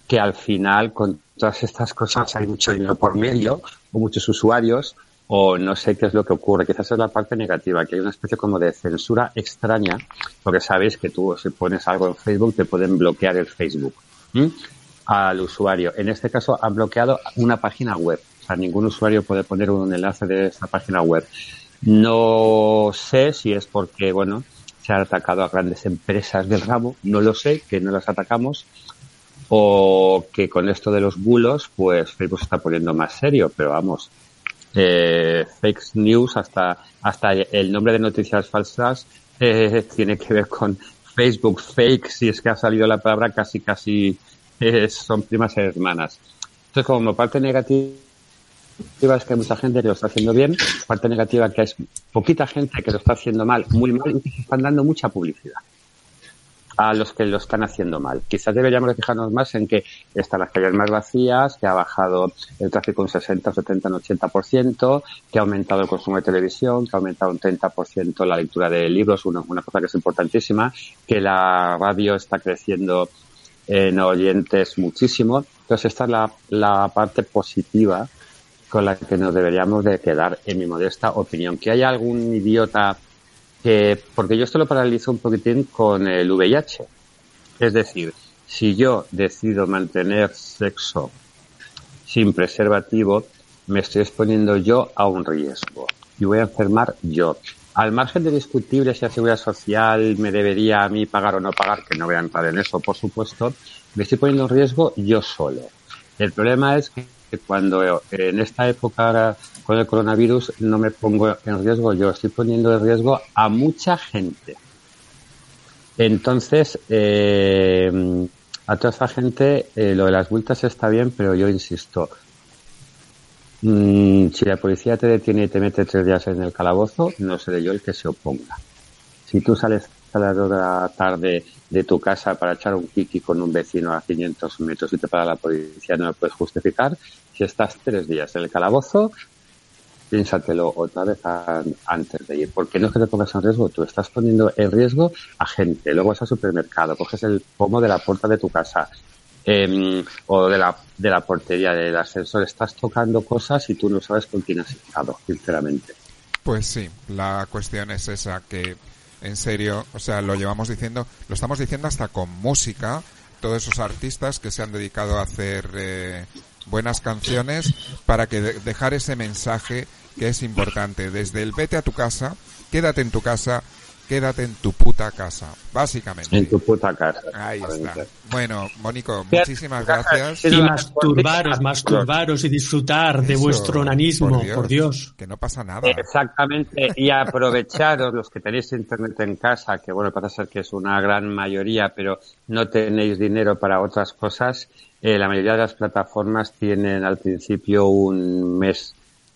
que al final con todas estas cosas hay mucho dinero por medio o muchos usuarios o no sé qué es lo que ocurre. Quizás es la parte negativa, que hay una especie como de censura extraña, porque sabéis que tú si pones algo en Facebook te pueden bloquear el Facebook ¿m? Al usuario. En este caso han bloqueado una página web. O sea, ningún usuario puede poner un enlace de esa página web. No sé si es porque, bueno, se han atacado a grandes empresas del ramo, no lo sé, que no las atacamos, o que con esto de los bulos, pues Facebook se está poniendo más serio, pero vamos, eh, fake news, hasta, hasta el nombre de noticias falsas eh, tiene que ver con Facebook fake, si es que ha salido la palabra casi, casi eh, son primas hermanas. Entonces, como parte negativa es que hay mucha gente que lo está haciendo bien, parte negativa que es poquita gente que lo está haciendo mal, muy mal, y que se están dando mucha publicidad a los que lo están haciendo mal. Quizás deberíamos de fijarnos más en que están las calles más vacías, que ha bajado el tráfico un 60, 70, un 80%, que ha aumentado el consumo de televisión, que ha aumentado un 30% la lectura de libros, una, una cosa que es importantísima, que la radio está creciendo en oyentes muchísimo. Entonces esta es la, la parte positiva con la que nos deberíamos de quedar en mi modesta opinión. Que haya algún idiota que, porque yo esto lo paralizo un poquitín con el VIH. Es decir, si yo decido mantener sexo sin preservativo, me estoy exponiendo yo a un riesgo y voy a enfermar yo. Al margen de discutible si la seguridad social me debería a mí pagar o no pagar, que no voy a entrar en eso, por supuesto, me estoy poniendo en riesgo yo solo. El problema es que cuando en esta época con el coronavirus no me pongo en riesgo yo, estoy poniendo en riesgo a mucha gente. Entonces, eh, a toda esta gente eh, lo de las multas está bien, pero yo insisto, mm, si la policía te detiene y te mete tres días en el calabozo, no seré yo el que se oponga. Si tú sales a las dos de la tarde de tu casa para echar un kiki con un vecino a 500 metros y te para la policía, no lo puedes justificar. Si estás tres días en el calabozo, piénsatelo otra vez an- antes de ir, porque no es que te pongas en riesgo, tú estás poniendo en riesgo a gente. Luego vas al supermercado, coges el pomo de la puerta de tu casa em, o de la, de la portería del ascensor, estás tocando cosas y tú no sabes con quién has estado, sinceramente. Pues sí, la cuestión es esa que, en serio, o sea, lo llevamos diciendo, lo estamos diciendo hasta con música, todos esos artistas que se han dedicado a hacer eh, buenas canciones para que de- dejar ese mensaje que es importante, desde el vete a tu casa, quédate en tu casa, quédate en tu puta casa, básicamente. En tu puta casa. Ahí está. Bueno, Mónico, muchísimas gracias. Y masturbaros, masturbaros y disfrutar de Eso, vuestro onanismo, por Dios. por Dios. Que no pasa nada. Exactamente, y aprovecharos los que tenéis internet en casa, que bueno, parece ser que es una gran mayoría, pero no tenéis dinero para otras cosas. Eh, la mayoría de las plataformas tienen al principio un mes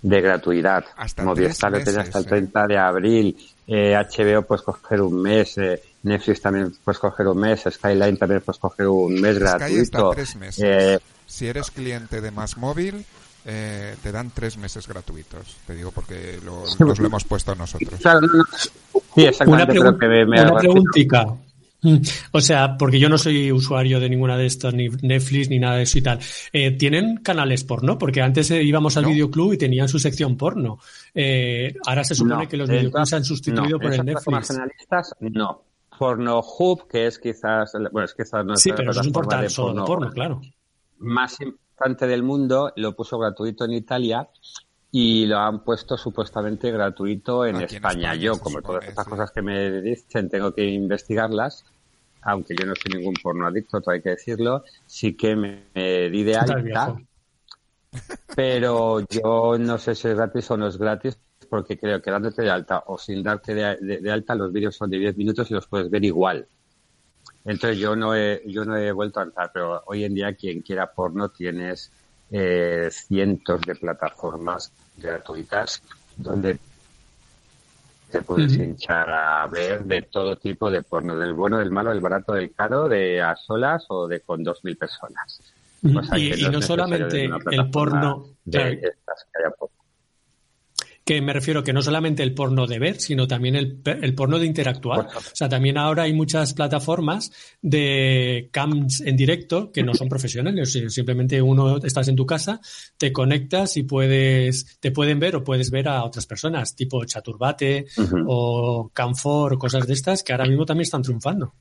de gratuidad. Hasta Movistar lo tiene hasta el meses, ¿eh? 30 de abril, eh, HBO puedes coger un mes, eh, Netflix también puedes coger un mes, Skyline también puedes coger un mes Sky está gratuito. tres meses. Eh, Si eres cliente de Más Móvil, eh, te dan tres meses gratuitos. Te digo porque lo, nos lo hemos puesto nosotros. sí, exactamente, Una, pregun- que me, me una preguntica. Mm, O sea, porque yo no soy usuario de ninguna de estas, ni Netflix, ni nada de eso y tal. Eh, ¿Tienen canales porno? Porque antes eh, íbamos al No. videoclub y tenían su sección porno. Eh, ahora se supone No, que los videoclubs se han sustituido no, por el Netflix. no. Pornohub, que es quizás, bueno, es quizás no Sí, la pero eso es un portal de solo de porno, claro. más importante del mundo, lo puso gratuito en Italia y lo han puesto supuestamente gratuito en Aquí en España. España, Yo, como todas estas cosas que me dicen, tengo que investigarlas, aunque yo no soy ningún porno adicto, todo hay que decirlo, sí que me, me di de alta, pero yo no sé si es gratis o no es gratis, porque creo que dándote de alta o sin darte de, de- de alta, los vídeos son de 10 minutos y los puedes ver igual. Entonces yo no he, yo no he vuelto a entrar, pero hoy en día quien quiera porno tienes eh, cientos de plataformas gratuitas donde te puedes Ujú. hinchar a ver de todo tipo de porno, del bueno, del malo, del barato, del caro, de a solas o de con 2.000 personas. Ujú. O sea, Y- no solamente el porno, de claro. estas que haya porno. Que me refiero que no solamente el porno de ver, sino también el, el porno de interactuar. O sea, también ahora hay muchas plataformas de cams en directo que no son profesionales. si- Simplemente uno estás en tu casa, te conectas y puedes, te pueden ver o puedes ver a otras personas, tipo Chaturbate o Camfor o cosas de estas que ahora mismo también están triunfando.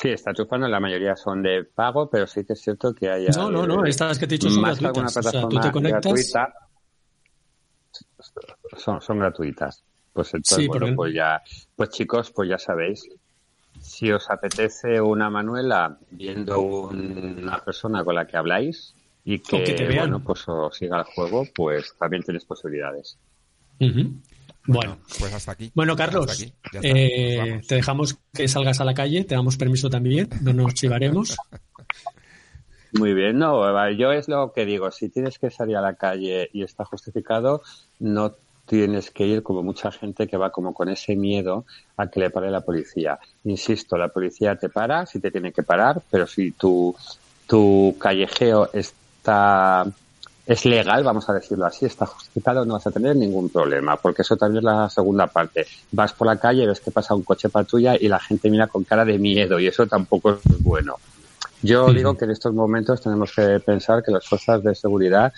Sí, está triunfando, la mayoría son de pago, pero sí que es cierto que hay... No, no, no, estas que te he dicho son más que alguna gratuitas. O sea, tú plataforma te conectas. gratuita, son, son gratuitas. Pues entonces, Sí, bueno, pues ya, pues chicos, pues ya sabéis, si os apetece una Manuela viendo un- una persona con la que habláis y que, te bueno, pues o siga el juego, pues también tienes posibilidades. Ujú. Bueno, Pues hasta aquí. bueno, Carlos, aquí. Eh, te dejamos que salgas a la calle, te damos permiso también, no nos chivaremos. Muy bien, no, yo es lo que digo, si tienes que salir a la calle y está justificado, no tienes que ir como mucha gente que va como con ese miedo a que le pare la policía. Insisto, la policía te para si te tiene que parar, pero si tu, tu callejeo está es legal, vamos a decirlo así, está justificado, no vas a tener ningún problema, porque eso también es la segunda parte. Vas por la calle, ves que pasa un coche patrulla y la gente mira con cara de miedo y eso tampoco es bueno. Yo digo que en estos momentos tenemos que pensar que las fuerzas de seguridad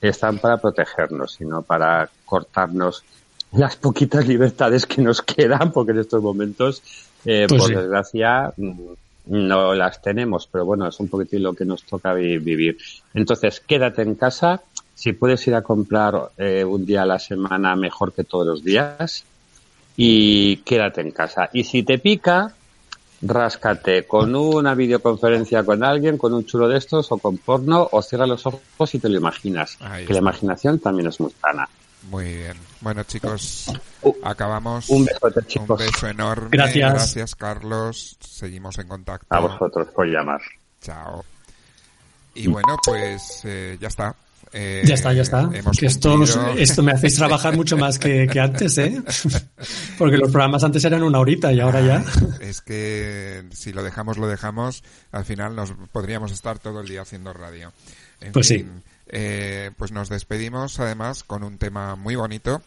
están para protegernos y no para cortarnos las poquitas libertades que nos quedan, porque en estos momentos, eh, Pues por sí. desgracia, mm, no las tenemos, pero bueno, es un poquitín lo que nos toca vi- vivir. Entonces, quédate en casa. Si puedes ir a comprar eh, un día a la semana, mejor que todos los días. Y quédate en casa. Y si te pica, ráscate con una videoconferencia con alguien, con un chulo de estos o con porno, o cierra los ojos y te lo imaginas. Que la imaginación también es muy sana. Muy bien. Bueno, chicos, acabamos. un besote, chicos. Un beso enorme. Gracias. Gracias, Carlos. Seguimos en contacto. A vosotros por llamar. Chao. Y bueno, pues eh, ya está. Eh, Ya está, ya está. hemos Que esto, esto me hacéis trabajar mucho más que, que antes, ¿eh? Porque los programas antes eran una horita y ahora ya. Es que si lo dejamos, lo dejamos. Al final nos podríamos estar todo el día haciendo radio. En Pues sí. Eh, pues nos despedimos además con un tema muy bonito.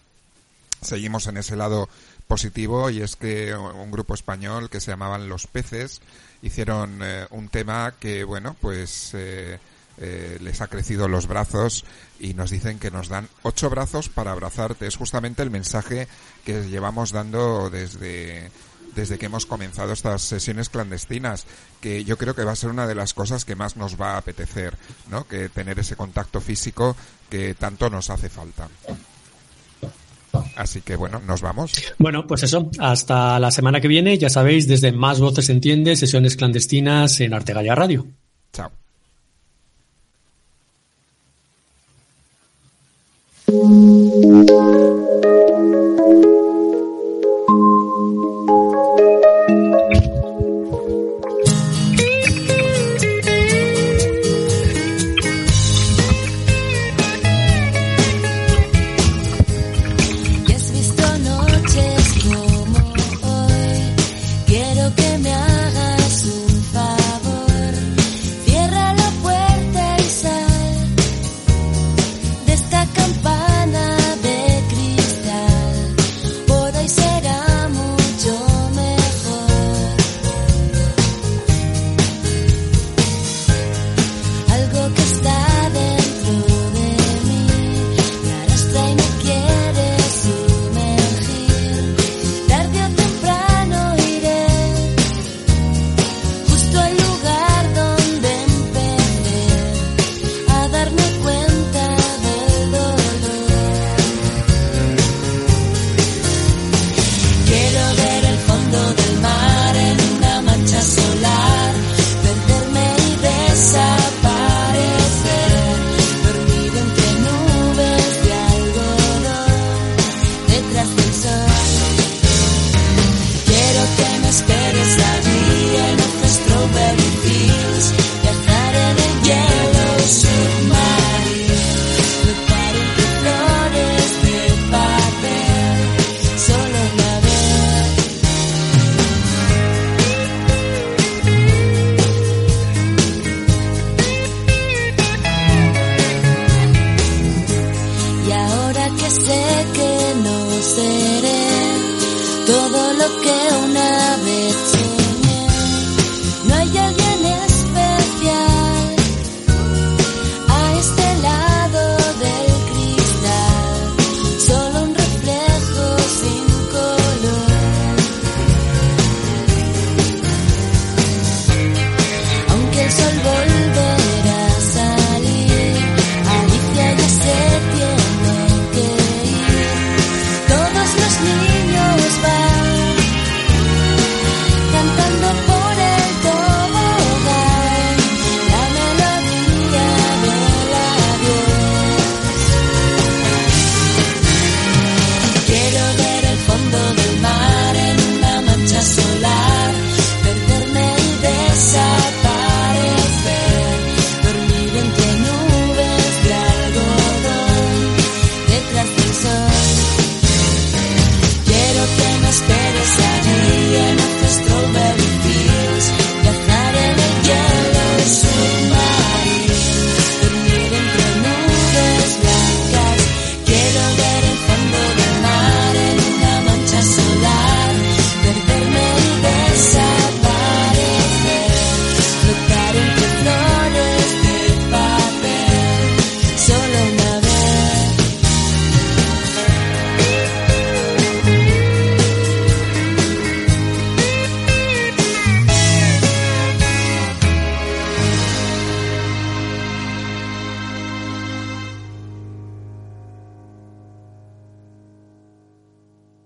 Seguimos en ese lado positivo y es que un grupo español que se llamaban Los Peces hicieron eh, un tema que, bueno, pues eh, eh, les ha crecido los brazos y nos dicen que nos dan ocho brazos para abrazarte. Es justamente el mensaje que llevamos dando desde desde que hemos comenzado estas sesiones clandestinas, que yo creo que va a ser una de las cosas que más nos va a apetecer, ¿no? Que tener ese contacto físico que tanto nos hace falta. Así que bueno, nos vamos. Bueno, pues eso, hasta la semana que viene, ya sabéis, desde Más Voces Entiende, sesiones clandestinas en Artegalla Radio. Chao.